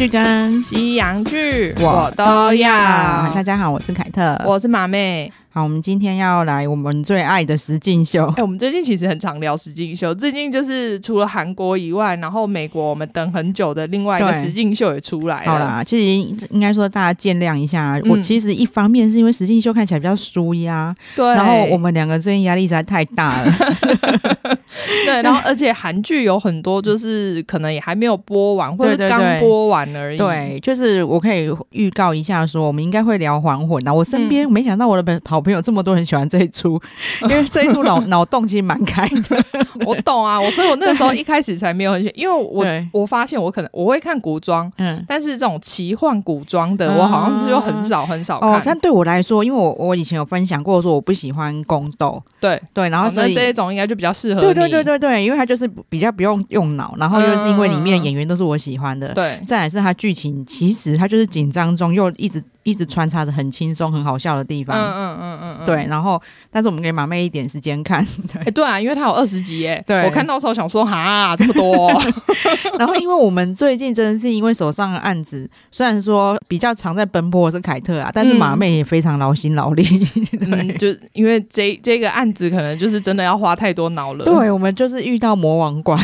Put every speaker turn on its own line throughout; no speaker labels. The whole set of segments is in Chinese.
剧跟
西洋剧
我都要。大家好，我是凯特，
我是马妹。
好，我们今天要来我们最爱的实境秀。
哎、欸，我们最近其实很常聊实境秀。最近就是除了韩国以外，然后美国我们等很久的另外一个实境秀也出来了。
好啦，其实应该说大家见谅一下、嗯。我其实一方面是因为实境秀看起来比较舒压，对。然后我们两个最近压力实在太大了。
对，然后而且韩剧有很多就是可能也还没有播完，或者刚播完而已。
对，就是我可以预告一下说，我们应该会聊《还魂》。那我身边没想到我的朋 好朋友这么多人喜欢这一出，因为这一出脑 脑洞其实蛮开的。
我懂啊，我所以我那个时候一开始才没有很喜欢，因为我我发现我可能我会看古装，嗯，但是这种奇幻古装的，我好像就很少很少看。
哦，但对我来说，因为我我以前有分享过，说我不喜欢宫斗，
对
对，然后所以、
哦、这一种应该就比较适合
对对对对，因为它就是比较不用用脑，然后又是因为里面演员都是我喜欢的，对、嗯，再来是它剧情，其实它就是紧张中又一直。一直穿插的很轻松、很好笑的地方，嗯嗯嗯嗯，对。然后，但是我们给马妹一点时间看，对、
欸、对啊，因为它有二十集耶。对，我看到时候想说，哈，这么多、哦。
然后，因为我们最近真的是因为手上的案子，虽然说比较常在奔波的是凯特啊，但是马妹也非常劳心劳力。
就因为这这个案子可能就是真的要花太多脑了。
对，我们就是遇到魔王关，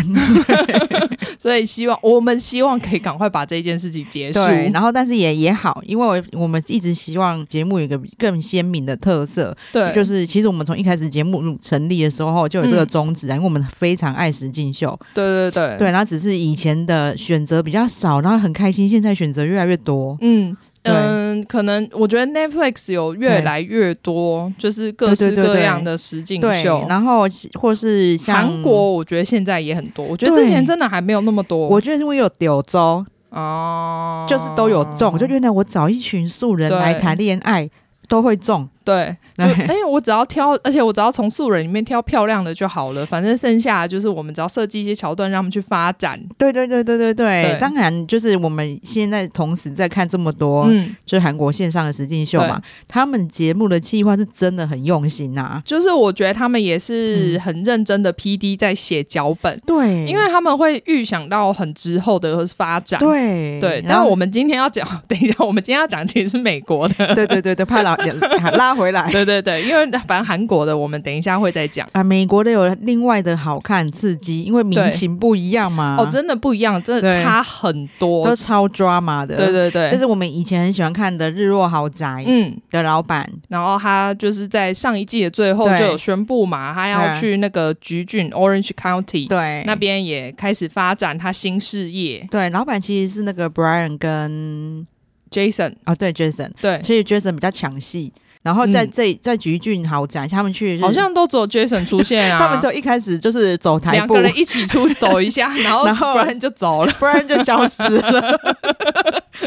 所以希望我们希望可以赶快把这件事情结束。
对，然后但是也也好，因为我我们一直希望节目有一个更鲜明的特色，对，就是其实我们从一开始节目成立的时候就有这个宗旨啊、嗯，因为我们非常爱实境秀，
对对对。
对，然后只是以前的选择比较少，然后很开心，现在选择越来越多，
嗯嗯，可能我觉得 Netflix 有越来越多，就是各式各样的实景秀，
然后或是像
韩国，我觉得现在也很多，我觉得之前真的还没有那么多，
我觉得是因为有柳州。哦，就是都有中，就觉得我找一群素人来谈恋爱都会中。
对，哎、欸，我只要挑，而且我只要从素人里面挑漂亮的就好了。反正剩下的就是我们只要设计一些桥段，让他们去发展。
对对对对对对，对，当然就是我们现在同时在看这么多，嗯，就是韩国线上的实境秀嘛，他们节目的计划是真的很用心呐、啊。
就是我觉得他们也是很认真的 PD 在写脚本，对，因为他们会预想到很之后的发展。对对，然后我们今天要讲，等一下，我们今天要讲其实是美国的。
对对对对，怕 拉拉。回来，
对对对，因为反正韩国的我们等一下会再讲。
啊，美国的有另外的好看刺激，因为民情不一样嘛。
哦，真的不一样，真的差很多，
都超 drama 的。
对对对，
这是我们以前很喜欢看的《日落豪宅》嗯。的老板、嗯，
然后他就是在上一季的最后就有宣布嘛，他要去那个橘郡 Orange County 对。那边也开始发展他新事业。
对，老板其实是那个 Brian 跟
Jason
啊、哦，对 Jason，对，所以 Jason 比较抢戏。然后在这、嗯、在橘郡豪宅，他们去
好像都只有 Jason 出现啊。
他们就一开始就是走台步，
两个人一起出走一下，然后不然就走了，
不然就消失了。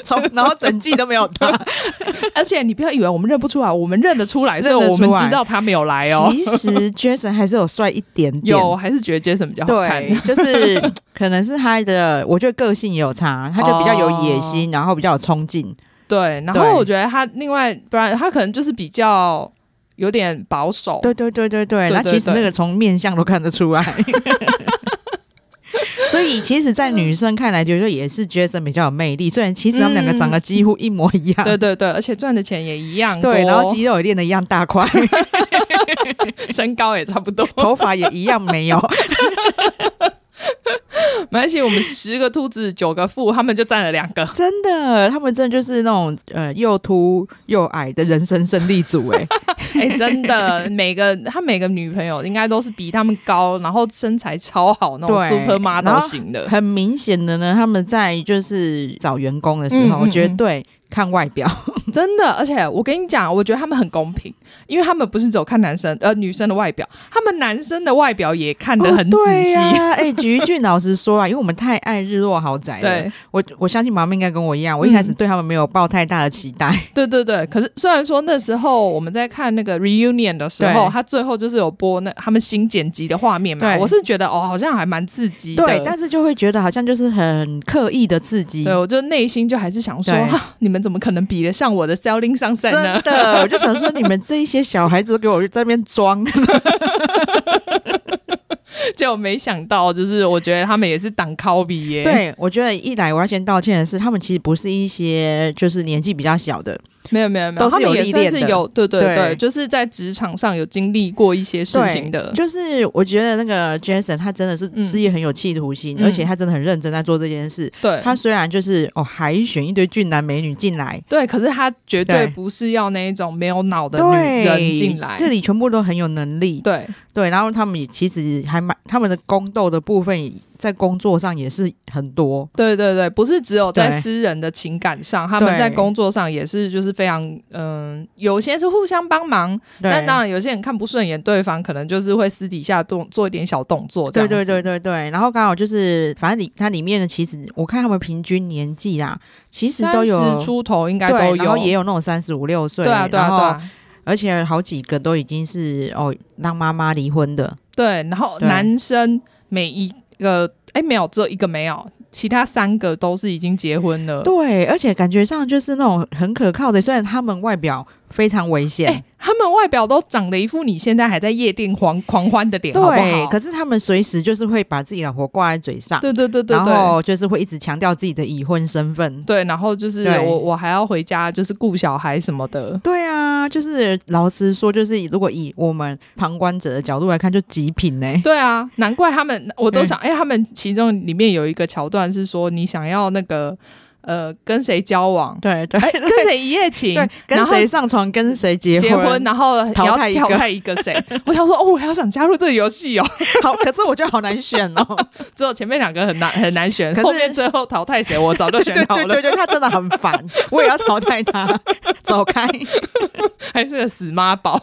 从然后整季都没有他，
而且你不要以为我们认不出来，我们认得出来，所以我们知道他没有来哦。
其实 Jason 还是有帅一点点，
有还是觉得 Jason 比较好看，
对，就是可能是他的，我觉得个性也有差，他就比较有野心，哦、然后比较有冲劲。
对，然后我觉得他另外，不然他可能就是比较有点保守。
对对对对对，那其实那个从面相都看得出来。所以其实，在女生看来，觉得也是 Jason 比较有魅力。虽然其实他们两个长得几乎一模一样。嗯、对
对对，而且赚的钱也一样。
对，然后肌肉也练的一样大块，
身高也差不多，
头发也一样没有。
没关系，我们十个秃子九个富，他们就占了两个。
真的，他们真的就是那种呃又秃又矮的人生胜利组哎
哎、欸，真的，每个他每个女朋友应该都是比他们高，然后身材超好那种 super model 型的。
很明显的呢，他们在就是找员工的时候，绝、嗯、对。看外表，
真的，而且我跟你讲，我觉得他们很公平，因为他们不是只有看男生呃女生的外表，他们男生的外表也看得很仔细。哎、哦，橘、啊欸、郡老师说啊，因为我们太爱日落豪宅了，对我我相信妈妈应该跟我一样，我一开始对他们没有抱太大的期待。嗯、对对对，可是虽然说那时候我们在看那个 reunion 的时候，他最后就是有播那他们新剪辑的画面嘛，我是觉得哦，好像还蛮刺激的，
对，但是就会觉得好像就是很刻意的刺激。
对，我就内心就还是想说，哈，你们。怎么可能比得上我的 Selling 上山呢？
真的，我就想说，你们这一些小孩子都给我在那边装。
结果没想到，就是我觉得他们也是挡靠比耶。
对，我觉得一来我要先道歉的是，他们其实不是一些就是年纪比较小的。
没有没有没有，他们也算是有对对对，对就是在职场上有经历过一些事情的。
就是我觉得那个 Jason 他真的是事业很有企图心，嗯、而且他真的很认真在做这件事。对，他虽然就是哦海选一堆俊男美女进来，
对，可是他绝对不是要那一种没有脑的女人进来，
这里全部都很有能力。
对
对，然后他们也其实还蛮他们的宫斗的部分。在工作上也是很多，
对对对，不是只有在私人的情感上，他们在工作上也是就是非常嗯、呃，有些是互相帮忙，但当然有些人看不顺眼对方，可能就是会私底下动做一点小动作，对
对对对对。然后刚好就是，反正里它里面的其实我看他们平均年纪啦，其实都有
三十出头，应该都有，
然后也有那种三十五六岁，
对啊对啊对啊，
而且好几个都已经是哦让妈妈离婚的，
对，然后男生每一。个哎，没有，只有一个没有，其他三个都是已经结婚了。
对，而且感觉上就是那种很可靠的，虽然他们外表非常危险。欸
他们外表都长得一副你现在还在夜店狂狂欢的脸，
对，
好不好？
可是他们随时就是会把自己老婆挂在嘴上，
对对对对，
然后就是会一直强调自己的已婚身份，
对，然后就是我我还要回家，就是顾小孩什么的，
对啊，就是老实说，就是如果以我们旁观者的角度来看，就极品呢、欸。
对啊，难怪他们，我都想，哎、欸，他们其中里面有一个桥段是说，你想要那个。呃，跟谁交往？
对对，
欸、跟谁一夜情？
对，跟谁上床？跟谁结婚？
结婚，然后淘汰一个谁？我想说，哦，我要想加入这个游戏哦。
好，可是我觉得好难选哦。
只有前面两个很难很难选，可是后面最后淘汰谁？我早就选好了。
对对对，他真的很烦，我也要淘汰他，走开。
还是个死妈宝，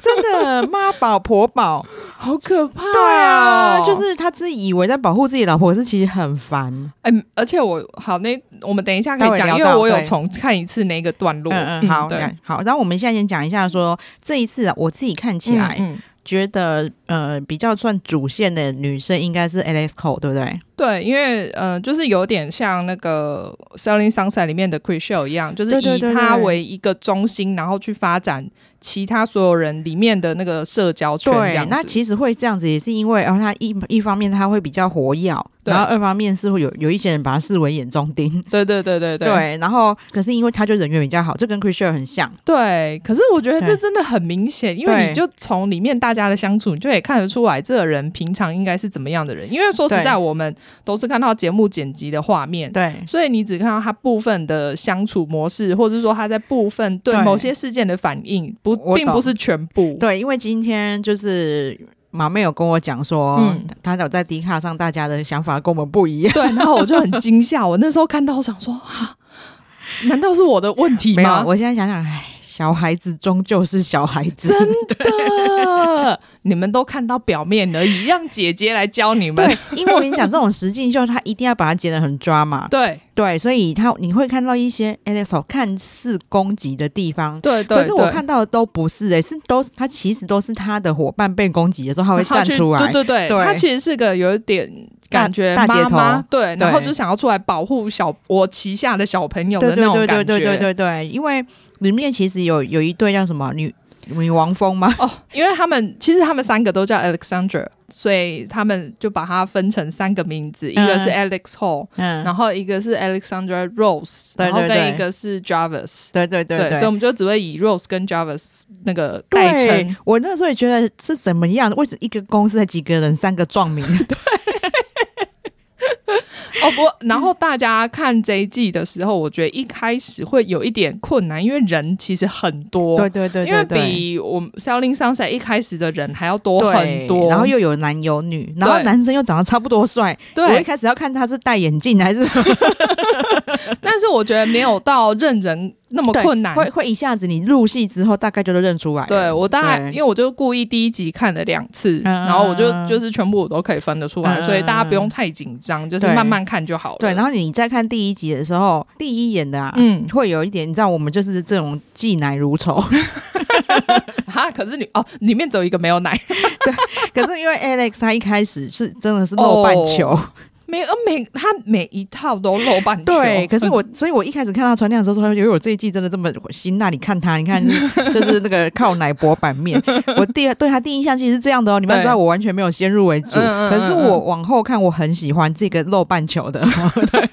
真的妈宝婆宝，
好可怕、哦。
对啊，就是他自己以为在保护自己老婆，可是其实很烦。
哎、欸，而且我好那我们等一下可以讲，因为我有重看一次那个段落。
嗯嗯，好，对，好。然后我们现在先讲一下说，这一次啊我自己看起来。觉得呃比较算主线的女生应该是 Alex Cole 对不对？
对，因为呃就是有点像那个《Selling Sunset》里面的 Chrishell 一样，就是以她为一个中心，然后去发展其他所有人里面的那个社交圈。对，
那其实会这样子也是因为，然后她一一方面她会比较活跃。然后二方面是会有有一些人把他视为眼中钉，
对对对对对。
对，然后可是因为他就人缘比较好，这跟 Chrishell 很像。
对，可是我觉得这真的很明显，因为你就从里面大家的相处，你就可以看得出来这个人平常应该是怎么样的人。因为说实在，我们都是看到节目剪辑的画面，对，所以你只看到他部分的相处模式，或者是说他在部分对某些事件的反应，不，并不是全部。
对，因为今天就是。马妹有跟我讲说，嗯，他有在 D 卡上，大家的想法跟我们不一样。
对，然后我就很惊吓，我那时候看到，我想说，啊，难道是我的问题吗？
没有，我现在想想，唉。小孩子终究是小孩子，
真的。你们都看到表面而已，让姐姐来教你们。
对，因为我跟你讲，这种实境秀，他一定要把它剪得很抓嘛。
对
对，所以他你会看到一些 Alex 看似攻击的地方。
对对。
可是我看到的都不是、欸，哎，是都他其实都是他的伙伴被攻击的时候，他会站出来。
对对对，对他其实是个有一点感觉大姐头，对，然后就想要出来保护小我旗下的小朋友的那种感觉。对对对对对对
对，因为。里面其实有有一对叫什么女女王蜂吗？
哦，因为他们其实他们三个都叫 Alexandra，所以他们就把它分成三个名字，嗯、一个是 Alex Hall，嗯，然后一个是 Alexandra Rose，然后跟一个是 Jarvis，
对对对
所以我们就只会以 Rose 跟 Jarvis 那个代称。
我那时候也觉得是什么样的？为什么一个公司才几个人，三个壮名？对。
哦不，然后大家看这一季的时候，我觉得一开始会有一点困难，因为人其实很多，
对对对，
因为比我们《Selling Sunset》一开始的人还要多很多，
然后又有男有女，然后男生又长得差不多帅，对，我一开始要看他是戴眼镜还是，
但是我觉得没有到认人。那么困难，
会会一下子你入戏之后，大概就都认出来。
对，我大概，因为我就故意第一集看了两次，嗯，然后我就就是全部我都可以分得出来，嗯，所以大家不用太紧张，就是慢慢看就好了。
对，然后你再看第一集的时候，第一眼的啊，嗯，会有一点，你知道我们就是这种忌奶如仇。
哈，可是你哦，里面只有一个没有奶。
对，可是因为 Alex 他一开始是真的是露半球。哦
每呃每他每一套都露半球。
对，可是我，所以我一开始看他穿那样的时候，说：“因为我这一季真的这么辛辣？你看他，你看，就是那个靠奶薄版面。”我第二对他第一印象其实是这样的哦。你们知道我完全没有先入为主，可是我往后看，我很喜欢这个露半球的。对，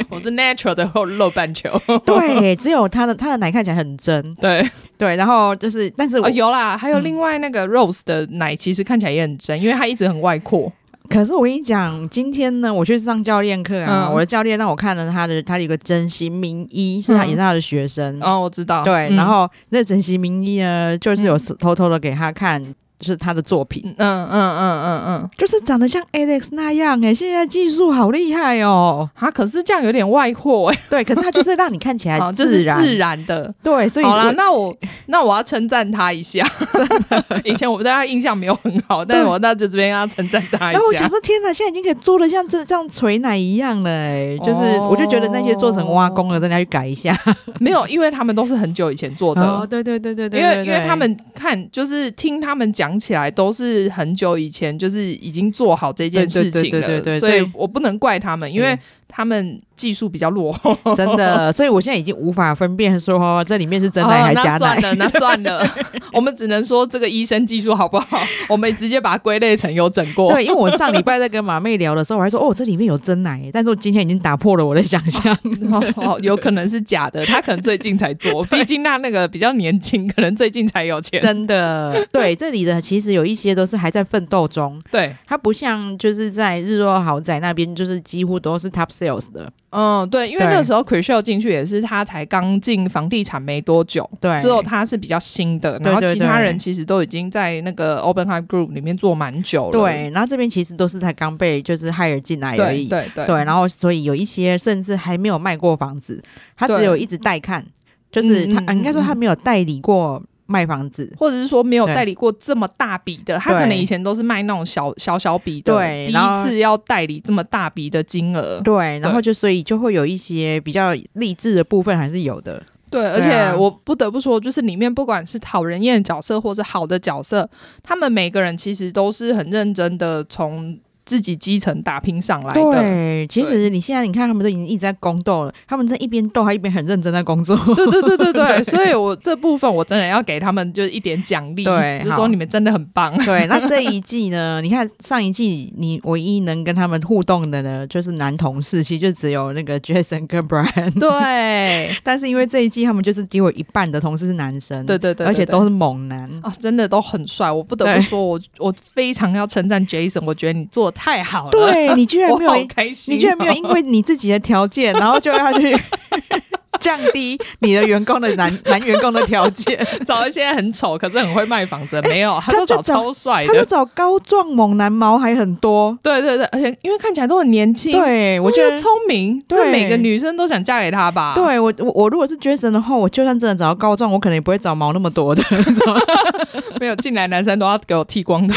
我是 natural 的后露半球。
对，只有他的他的奶看起来很真。
对
对，然后就是，但是我、
哦、有啦，还有另外那个 Rose 的奶，其实看起来也很真，因为它一直很外扩。
可是我跟你讲，今天呢，我去上教练课啊，嗯、我的教练让我看了他的，他有一个整形名医，是他也是他的学生。
哦，我知道。
对，嗯、然后那整形名医呢，就是有偷偷的给他看。就是他的作品，
嗯嗯嗯嗯嗯，
就是长得像 Alex 那样哎，现在技术好厉害哦，
啊，可是这样有点外货哎，
对，可是他就是让你看起来
就是自然。的，
对，所以
好了，那我那我要称赞他一下，以前我对他印象没有很好，但是我那这边要称赞他一下。
然后我想说，天哪，现在已经可以做的像这这样捶奶一样了哎，就是我就觉得那些做成挖工了，大家去改一下。
没有，因为他们都是很久以前做的，
哦，对对对对对，
因为因为他们看就是听他们讲。讲起来都是很久以前，就是已经做好这件事情了，所以我不能怪他们，因为。他们技术比较落后，
真的，所以我现在已经无法分辨说这里面是真奶还是假奶。
哦。那算了，那 算了，我们只能说这个医生技术好不好？我们直接把它归类成有整过。
对，因为我上礼拜在跟马妹聊的时候，我还说哦，这里面有真奶，但是我今天已经打破了我的想象，
哦哦，有可能是假的，他可能最近才做，毕竟那那个比较年轻，可能最近才有钱。
真的，对，这里的其实有一些都是还在奋斗中，
对，
他不像就是在日落豪宅那边，就是几乎都是 top sales 的。
嗯，对，因为那时候 Chrishell 进去也是他才刚进房地产没多久，对，之后他是比较新的，然后其他人其实都已经在那个 Oppenheim Group 里面做蛮久了，
对，然后这边其实都是才刚被就是 hire 进来而已，对对对，对，然后所以有一些甚至还没有卖过房子，他只有一直带看，就是他、嗯、应该说他没有代理过。卖房子，
或者是说没有代理过这么大笔的，他可能以前都是卖那种小小小笔的，对，第一次要代理这么大笔的金额，
对，然后就所以就会有一些比较励志的部分还是有的，
对，而且我不得不说，就是里面不管是讨人厌的角色或者好的角色，他们每个人其实都是很认真的从。自己基层打拼上来的。
对，其实你现在你看，他们都已经一直在宫斗了，他们在一边斗，还一边很认真在工作。
对对对对对，所以我这部分我真的要给他们就是一点奖励，对，就说你们真的很棒。
对，那 这一季呢？你看上一季你唯一能跟他们互动的呢，就是男同事，其实就只有那个 Jason 跟 Brian。
对，
但是因为这一季他们就是给我一半的同事是男生，
对对对，
而且都是猛男
啊，真的都很帅。我不得不说，我我非常要称赞 Jason，我觉得你做。太好了，
对，你居然 没有，
开心，
你居然没有因为你自己的条件，然后就要去 降低你的员工的男男员工的条件，
找一些很丑可是很会卖房子，没有，他都找超帅的，
他都找高壮猛男，毛还很多，
对对对，而且因为看起来都很年轻，
对我觉得
聪明，对。每个女生都想嫁给他吧？
对我我我如果是 Jason 的话，我就算真的找到高壮，我可能也不会找毛那么多的，
没有进来男生都要给我剃光头。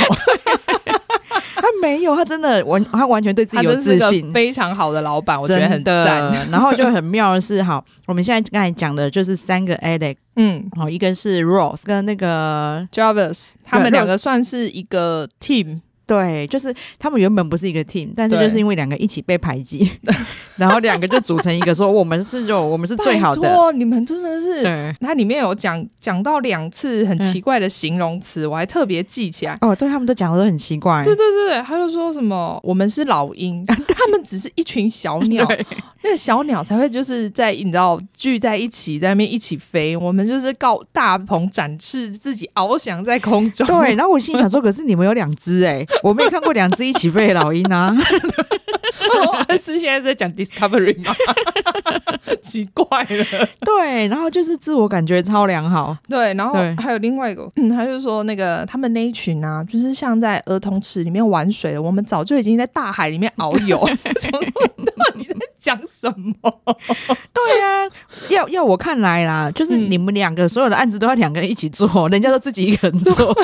没有，他真的完，他完全对自己有自信，
非常好的老板，我觉得很赞。
然后就很妙的是，好，我们现在刚才讲的就是三个 Alex，嗯，好，一个是 Rose 跟那个
Jarvis，他们两个算是一个 team。
对，就是他们原本不是一个 team，但是就是因为两个一起被排挤，然后两个就组成一个，说我们是就我们是最好的。
你们真的是，它里面有讲讲到两次很奇怪的形容词，嗯、我还特别记起来。
哦，对他们都讲的都很奇怪。
对对对，他就说什么我们是老鹰，他们只是一群小 鸟，那个小鸟才会就是在你知道聚在一起，在那边一起飞。我们就是告大鹏展翅，自己翱翔在空中。
对，然后我心里想说，可是你们有两只哎。我没有看过两只一起飞的老鹰啊！
是现在在讲 Discovery 吗？奇怪了。
对，然后就是自我感觉超良好。
对，然后还有另外一个，嗯，他就说那个他们那一群啊，就是像在儿童池里面玩水了。我们早就已经在大海里面遨游。你在讲什么？
对呀、啊，要要我看来啦，就是你们两个所有的案子都要两个人一起做，人家都自己一个人做。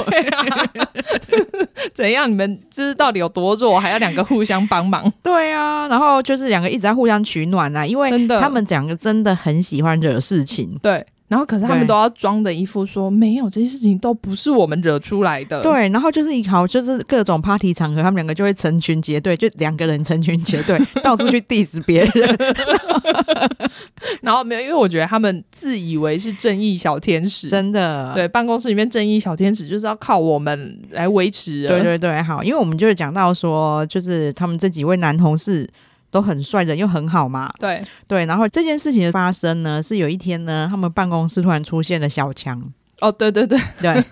怎样？你们就是到底有多弱，还要两个互相帮忙？
对啊，然后就是两个一直在互相取暖啊，因为他们两个真的很喜欢惹事情。
对。然后可是他们都要装的一副说没有，这些事情都不是我们惹出来的。
对，然后就是一好就是各种 party 场合，他们两个就会成群结队，就两个人成群结队 到处去 diss 别人。
然后没有，因为我觉得他们自以为是正义小天使，
真的。
对，办公室里面正义小天使就是要靠我们来维持。
对对对，好，因为我们就是讲到说，就是他们这几位男同事。都很帅，人又很好嘛。
对
对，然后这件事情的发生呢，是有一天呢，他们办公室突然出现了小强。
哦，对对对
对。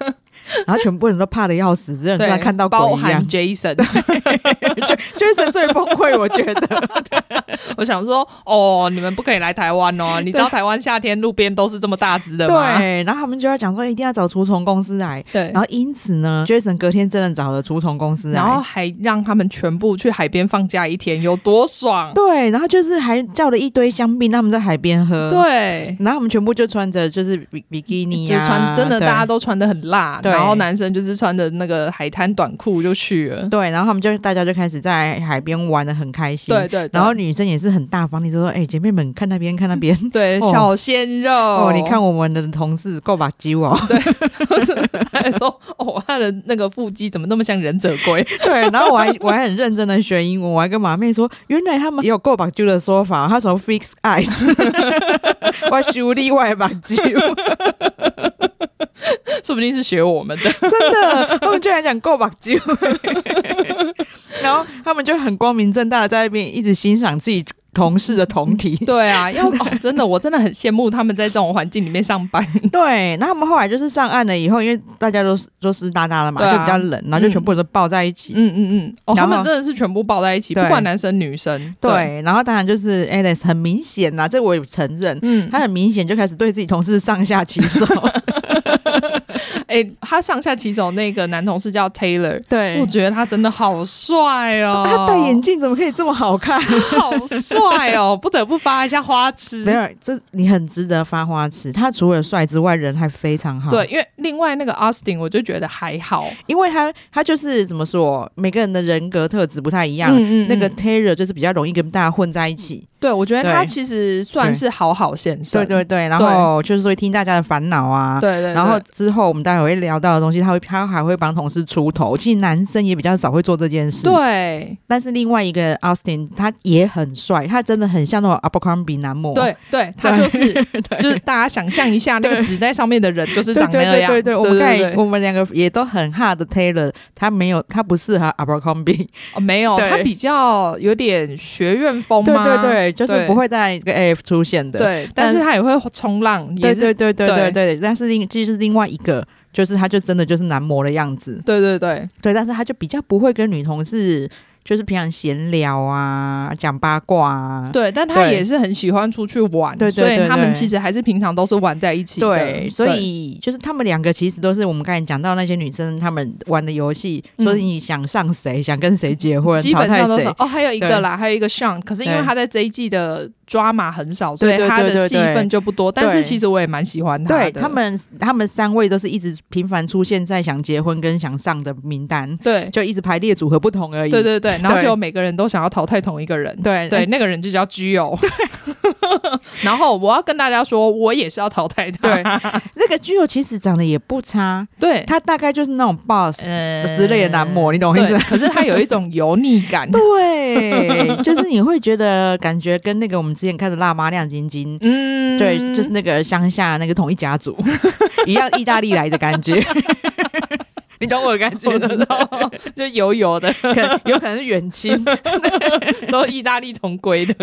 然后全部人都怕的要死，真的像看到。包含
Jason，Jason
最崩溃，我觉得。
我想说，哦，你们不可以来台湾哦！你知道台湾夏天路边都是这么大只的
吗？对。然后他们就要讲说，一定要找除虫公司来。
对。
然后因此呢，Jason 隔天真的找了除虫公司来，
然后还让他们全部去海边放假一天，有多爽？
对。然后就是还叫了一堆香槟，他们在海边喝。
对。
然后我们全部就穿着就是比比基尼啊，
穿真的大家都穿的很辣。对。然后男生就是穿着那个海滩短裤就去了，
对，然后他们就大家就开始在海边玩的很开心，
对对，对。
然后女生也是很大方，你就说，哎、欸，姐妹们看那边看那边，
对，哦、小鲜肉。
哦，你看我们的同事够把揪哦，
对，他还说，哦，他的那个腹肌怎么那么像忍者龟？
对，然后我还我还很认真的学英文，我还跟马妹说，原来他们也有够把揪的说法，他说 fix eyes，我修例外把揪。
说不定是学我们的，
真的，他们居然讲够把酒，然后他们就很光明正大的在那边一直欣赏自己同事的同体。
对啊，要哦，真的，我真的很羡慕他们在这种环境里面上班。
对，那他们后来就是上岸了以后，因为大家都都湿哒哒的嘛，啊、就比较冷，然后就全部都抱在一起。
嗯嗯嗯，哦，他们真的是全部抱在一起，不管男生女生。对，
对然后当然就是 Alex 很明显呐，这我也承认，嗯，他很明显就开始对自己同事上下其手。
哎、欸，他上下其手那个男同事叫 Taylor，
对，
我觉得他真的好帅哦。
他戴眼镜怎么可以这么好看？
好帅哦，不得不发一下花痴。
没有，这你很值得发花痴。他除了帅之外，人还非常好。
对，因为另外那个 Austin，我就觉得还好，
因为他他就是怎么说，每个人的人格特质不太一样。嗯嗯嗯，那个 Taylor 就是比较容易跟大家混在一起。
对，我觉得他其实算是好好先生。
对对对，然后就是会听大家的烦恼啊。
对，对对。
然后之后我们待会会聊到的东西，他会他还会帮同事出头。其实男生也比较少会做这件事。
对。
但是另外一个 Austin 他也很帅，他真的很像那种 Abercrombie 男模。
对对，他就是就是大家想象一下那个纸袋上面的人就是长那样。对对对，
我们看我们两个也都很 hard 的 Taylor，他没有他不适合 Abercrombie。
哦，没有，他比较有点学院风嘛。
对对对。就是不会在一个 AF 出现的，
对，但是他也会冲浪，
对对对对对对，但是另其实是另外一个，就是他就真的就是男模的样子，
对对对。
对，但是他就比较不会跟女同事。就是平常闲聊啊，讲八卦啊，
对，但他也是很喜欢出去玩，对，对，对，所以他们其实还是平常都是玩在一起的。
对，所以就是他们两个其实都是我们刚才讲到那些女生他们玩的游戏，嗯、说是你想上谁，想跟谁结婚，
基本上都是。哦，还有一个啦，还有一个 Sean，可是因为他在这一季的抓马很少，所以他的戏份就不多。但是其实我也蛮喜欢他的。
对，他们，他们三位都是一直频繁出现在想结婚跟想上的名单，
对，
就一直排列组合不同而已。
对对对，然后就每个人都想要淘汰同一个人。对对，那个人就叫 Gio。然后我要跟大家说，我也是要淘汰他。
对，那个 Gio 其实长得也不差，
对，
他大概就是那种 boss 之类的男模，你懂我意思？
可是他有一种油腻感。
对，就是你会觉得感觉跟那个我们之前看的《辣妈亮晶晶》，嗯，对，就是那个乡下那个同一家族 一样，意大利来的感觉。你懂我的感觉，知道？
就油油的，
可有可能是远亲，
都意大利同归的。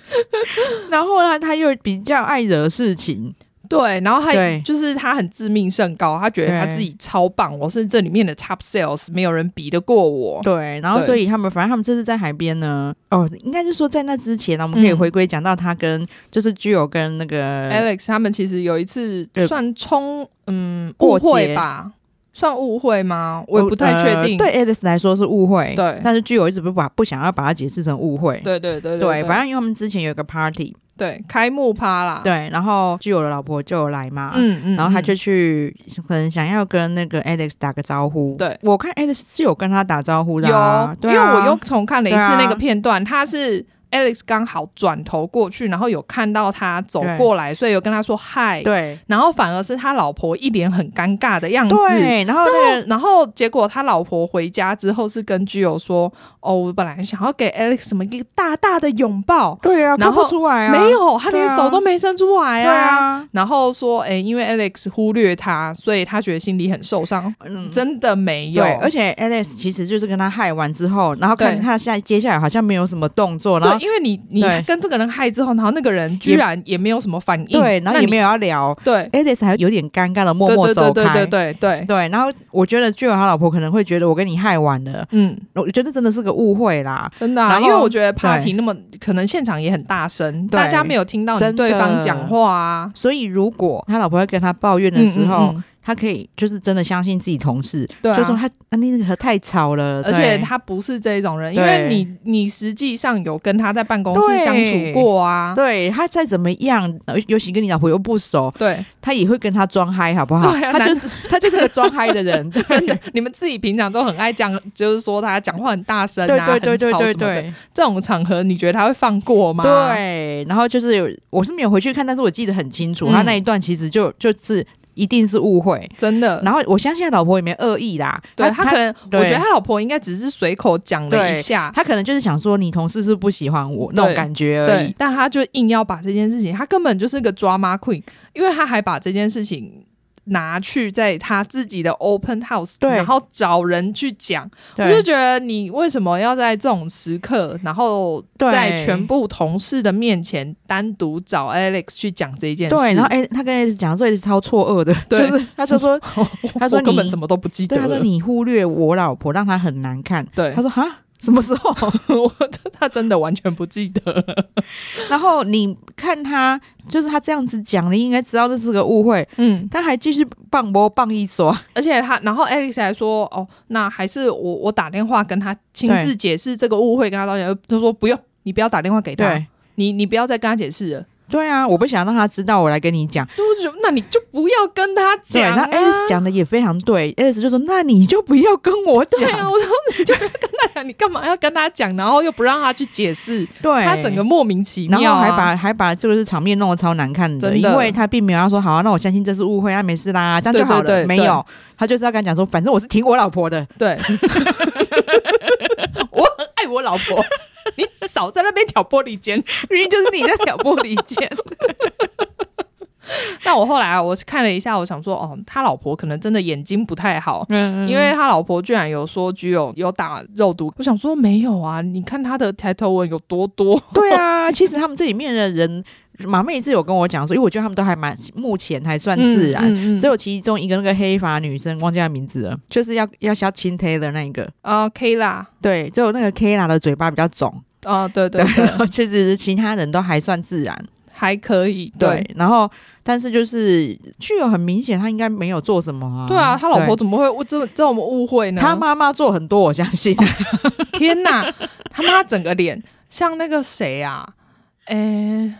然后呢，他又比较爱惹事情。
对，然后还就是他很自命甚高，他觉得他自己超棒，我是这里面的 top sales，没有人比得过我。
对，然后所以他们反正他们这次在海边呢，哦，应该是说在那之前呢，我们可以回归讲到他跟、嗯、就是 Gio 跟那个
Alex 他们其实有一次算冲嗯误会吧，算误会吗？我也不太确定。
呃、对 Alex 来说是误会，
对，
但是 Gio 一直不把不想要把它解释成误会。
对对对对，
对，反正因为他们之前有一个 party。
对，开幕趴啦。
对，然后 Gio 的老婆就有来嘛，嗯嗯，然后他就去，可能想要跟那个 Alex 打个招呼。
对，
我看 Alex 是有跟他打招呼的，啊，
有，对啊，因为我又重看了一次那个片段，啊，他是 Alex 刚好转头过去，然后有看到他走过来，所以有跟他说嗨。
对，
然后反而是他老婆一脸很尴尬的样子。
对，然后那个，
然后结果他老婆回家之后是跟居友说：“哦，我本来想要给 Alex 什么一个大大的拥抱。”
对啊，
然
后不出来啊，
没有，他连手都没伸出来啊，然后说：“哎，因为 Alex 忽略他，所以他觉得心里很受伤。”嗯，真的没有。
对，而且 Alex 其实就是跟他嗨完之后，然后看他现在接下来好像没有什么动作，然后
因为你你跟这个人嗨之后，然后那个人居然也没有什么反应，
对，然后也没有要聊，
对
，Alex 还有点尴尬的默默走。开，
对对对对
对，然后我觉得居友他老婆可能会觉得我跟你害完了，嗯，我觉得真的是个误会啦，
真的，啊，因为我觉得 party 那么可能现场也很大声，大家没有听到对方讲话啊，
所以如果他老婆在跟他抱怨的时候。他可以就是真的相信自己同事，就说他啊那个太吵了，
而且他不是这种人，因为你你实际上有跟他在办公室相处过啊，
对，他再怎么样，尤其跟你老婆又不熟，
对，
他也会跟他装嗨，好不好？啊、他就是他就是个装嗨的人，
真的，你们自己平常都很爱讲，就是说他讲话很大声啊，
对对对对对对，
对，这种场合你觉得他会放过吗？
对，然后就是我是没有回去看，但是我记得很清楚，嗯、他那一段其实就就是。一定是误会，
真的。
然后我相信他老婆也没恶意啦，
对他，他可能，我觉得他老婆应该只是随口讲了一下，
他可能就是想说你同事是不喜欢我那种感觉而已。
但他就硬要把这件事情，他根本就是个 drama queen，因为他还把这件事情。拿去在他自己的 open house，然后找人去讲，我就觉得你为什么要在这种时刻，然后在全部同事的面前单独找 Alex 去讲这件事？
对，然后哎，他跟 Alex 讲，这里是超错愕的，对。就是他就说，他说你
根本什么都不记得，
他说你忽略我老婆，让他很难看。
对，
他说哈。什么时候？
我他真的完全不记得。
然后你看他，就是他这样子讲，你应该知道这是个误会。嗯，他还继续棒波棒一说，
而且他，然后 Alex 还说：“哦，那还是我我打电话跟他亲自解释这个误会，跟他道歉。”他说：“不用，你不要打电话给他，对你你不要再跟他解释了。”
对啊，我不想让他知道，我来跟你讲。
那你就不要跟他讲。啊。
那 Alice 讲的也非常对，Alice 就说：“那你就不要跟我讲。”对
啊，我说你就不要跟他讲，你干嘛要跟他讲？然后又不让他去解释，
对，
他整个莫名其妙，
啊，然后还把还把这个是场面弄得超难看的，的因为他并没有要说好，啊，那我相信这是误会，那没事啦，这样就好了。对对对对，没有，他就是要跟他讲说，反正我是挺我老婆的，
对，我很爱我老婆。你少在那边挑拨离间，
明明就是你在挑拨离间。
但我后来啊，我看了一下，我想说，哦，他老婆可能真的眼睛不太好，嗯，因为他老婆居然有说居有有打肉毒。我想说没有啊，你看他的抬头纹有多多。
对啊，其实他们这里面的人，马妹是有跟我讲说，因为我觉得他们都还蛮目前还算自然，嗯嗯嗯、只有其中一个那个黑发女生忘记她名字了，就是要要小青苔的那一个
啊，Kayla，
对，只有那个 Kayla 的嘴巴比较肿。
哦，对对对，
对其实其他人都还算自然，
还可以。对，
对然后但是就是具有很明显，他应该没有做什么啊。
对啊，他老婆怎么会这么这么误会呢？
他妈妈做很多，我相信。
天哪，他妈整个脸像那个谁啊？诶。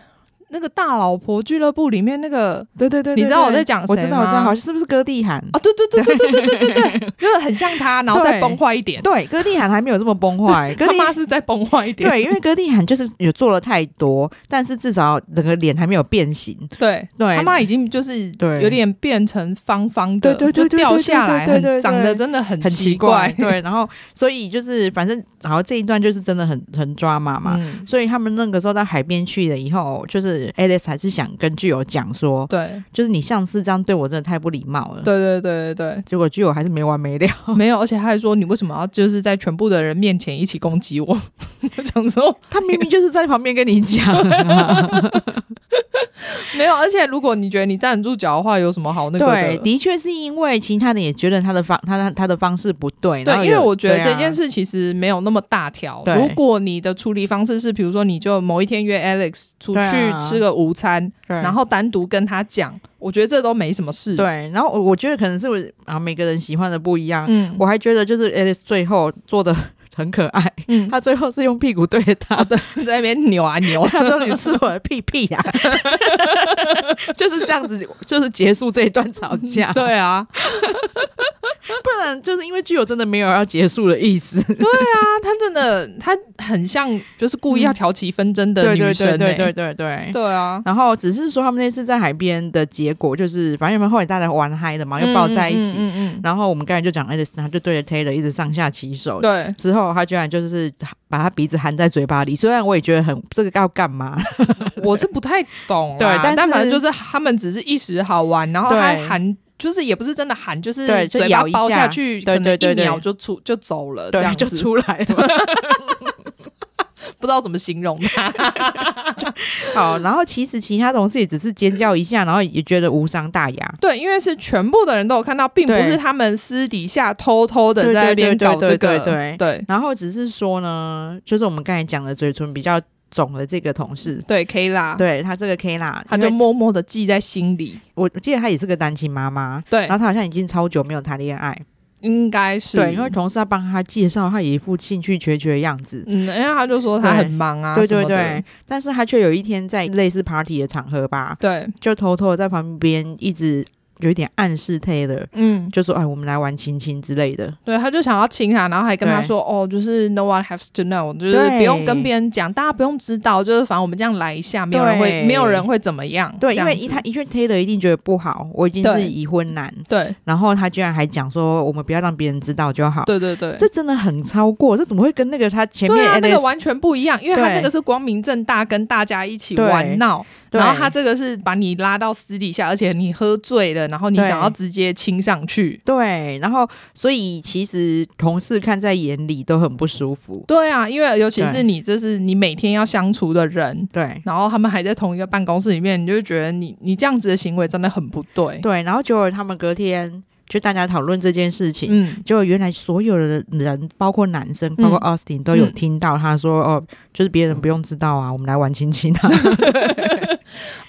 那个大老婆俱乐部里面那个，
对对对，
你知道我在讲谁吗？
我知道，我知道，好像是不是歌地涵？
哦，对对对对对对对对对，就是很像他，然后再崩坏一点。
对，歌地涵还没有这么崩坏，
他妈是再崩坏一点。
对，因为歌地涵就是有做了太多，但是至少整个脸还没有变形。
对对，他妈已经就是有点变成方方的，对对，就掉下来，很长得真的很很奇怪。
对，然后所以就是反正，然后这一段就是真的很很抓马嘛。所以他们那个时候到海边去了以后，就是 Alex 还是。想跟具有讲说，
对，
就是你上次这样对我真的太不礼貌了。
对对对对对，
结果具有还是没完没了，
没有，而且他还说你为什么要就是在全部的人面前一起攻击我？我想说，
他明明就是在旁边跟你讲，
没有。而且如果你觉得你站得住脚的话，有什么好那个的？
对，的确是因为其他人也觉得他的方他的他的方式不对。
对，因为我觉得这件事其实没有那么大条。如果你的处理方式是，比如说你就某一天约 Alex 出去吃个午餐。然后单独跟他讲，我觉得这都没什么事。
对，然后我我觉得可能是我啊，每个人喜欢的不一样。嗯，我还觉得就是 Alex 最后做的 很可爱。嗯，他最后是用屁股对着他，
对，在那边扭啊 扭。
他说：“你吃我的屁屁啊！” 就是这样子，就是结束这一段吵架。
对啊。
不然就是因为剧友真的没有要结束的意思。
对啊，他真的他很像就是故意要挑起纷争的女生、欸。
对对对对对对
对啊！
然后只是说他们那次在海边的结果就是，反正你们后来大家玩嗨的嘛，又抱在一起。嗯嗯，嗯，嗯。然后我们刚才就讲，Alice 他就对着 Taylor 一直上下其手。
对。
之后他居然就是把他鼻子含在嘴巴里，虽然我也觉得很这个要干嘛？
我是不太懂。对，但但反正就是他们只是一时好玩，然后还含。就是也不是真的喊，就是嘴巴包下去，可能一秒就出就走了，这样
就出来了，
不知道怎么形容它。
好，然后其实其他同事也只是尖叫一下，然后也觉得无伤大雅。
对，因为是全部的人都有看到，并不是他们私底下偷偷的在那边搞这个。对对对。
然后只是说呢，就是我们刚才讲的嘴唇比较。肿的这个同事，
对 K 啦，
对他这个 K 啦，
他就默默的记在心里。
我我记得他也是个单亲妈妈，
对，
然后他好像已经超久没有谈恋爱，
应该是。
对，因为同事要帮他介绍，他一副兴趣缺缺的样子，
嗯，因为他就说他很忙啊，
对对对，但是他却有一天在类似 party 的场合吧，
对，
就偷偷的在旁边一直。有一点暗示 Taylor，嗯，就说哎，我们来玩亲亲之类的。
对，他就想要亲他，然后还跟他说哦，就是 No one has to know，就是不用跟别人讲，大家不用知道，就是反正我们这样来一下，没有人会，没有人会怎么样。
对，因为一他一句 Taylor 一定觉得不好，我已经是已婚男。
对，
然后他居然还讲说，我们不要让别人知道就好。
对对对，
这真的很超过，这怎么会跟那个他前面
那个完全不一样？因为他那个是光明正大跟大家一起玩闹。然后他这个是把你拉到私底下，而且你喝醉了，然后你想要直接亲上去。
对，然后所以其实同事看在眼里都很不舒服。
对啊，因为尤其是你，这是你每天要相处的人。
对，
然后他们还在同一个办公室里面，你就觉得你你这样子的行为真的很不对。
对，然后结果他们隔天。就大家讨论这件事情，嗯，就原来所有的人，包括男生，包括 Austin，都有听到他说：“嗯、哦，就是别人不用知道啊，我们来玩亲亲啊。”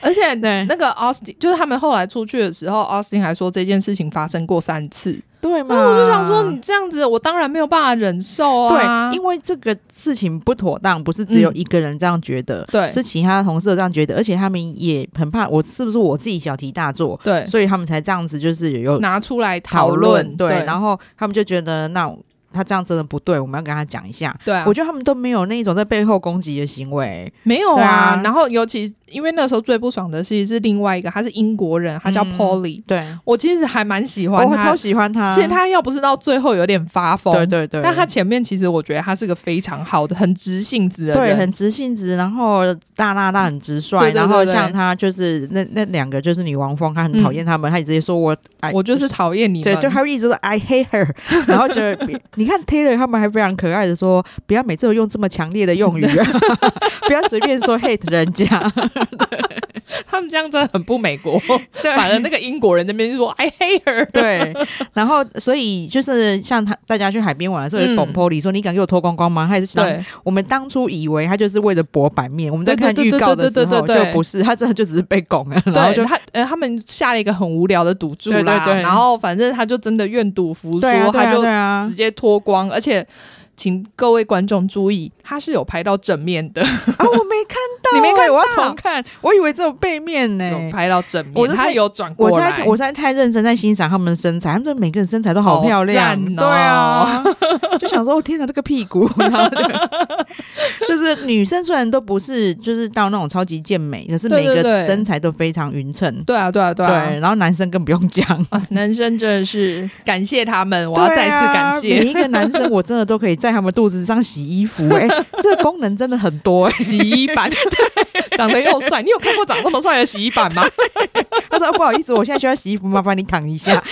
而且，对。那个 Austin，就是他们后来出去的时候，Austin 还说这件事情发生过三次。
对嘛？
我就想说，你这样子，我当然没有办法忍受啊。
对，因为这个事情不妥当，不是只有一个人这样觉得，对、嗯，是其他的同事这样觉得，而且他们也很怕我是不是我自己小题大做，
对，
所以他们才这样子，就是有
拿出来讨论，
对，对，然后他们就觉得那。他这样真的不对，我们要跟他讲一下。
对啊，
我觉得他们都没有那一种在背后攻击的行为，
没有啊。啊然后尤其因为那时候最不爽的是是另外一个，他是英国人，他叫 Polly、嗯。对，我其实还蛮喜欢他，
我超喜欢他。
其实他要不是到最后有点发疯，
对对对，
但他前面其实我觉得他是个非常好的、很直性子的人，
对，很直性子，然后大大大、很直率。然后像他就是那那两个就是女王风，他很讨厌他们，嗯、他也直接说我，
我就是讨厌你们，
对，就他会一直说 I hate her，然后就你看 Taylor 他们。还非常可爱的说，不要每次都用这么强烈的用语，不要随便说 hate 人家。
他们这样真的很不美国，反而那个英国人那边就说 I hate her。
对，然后所以就是像他大家去海边玩的时候，就蹦 Polly 说，你敢给我脱光光吗？他也是想我们当初以为他就是为了博版面，我们在看预告的时候就不是，他真的就只是被拱了。然后就他
呃他们下了一个很无聊的赌注啦，然后反正他就真的愿赌服输，他就直接脱光，而且。请各位观众注意，他是有拍到正面的啊！
我没看到，
你没看，
我要重看，我以为只有背面呢。
有拍到正面，他有转过来。
我在，我在太认真在欣赏他们的身材，他们每个人身材都好漂亮，对啊，就想说，天哪，这个屁股，就是女生虽然都不是，就是到那种超级健美，可是每个身材都非常匀称。
对啊，对啊，对啊。
对，然后男生更不用讲，
男生真的是感谢他们，我要再次感谢
每一个男生，我真的都可以在。在他们肚子上洗衣服，欸，哎，这个功能真的很多，欸。
洗衣板，对，长得又帅。你有看过长这么帅的洗衣板吗？
他说：“不好意思，我现在需要洗衣服，麻烦你躺一下。”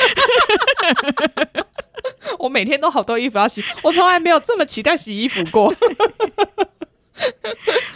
我每天都好多衣服要洗，我从来没有这么期待洗衣服过。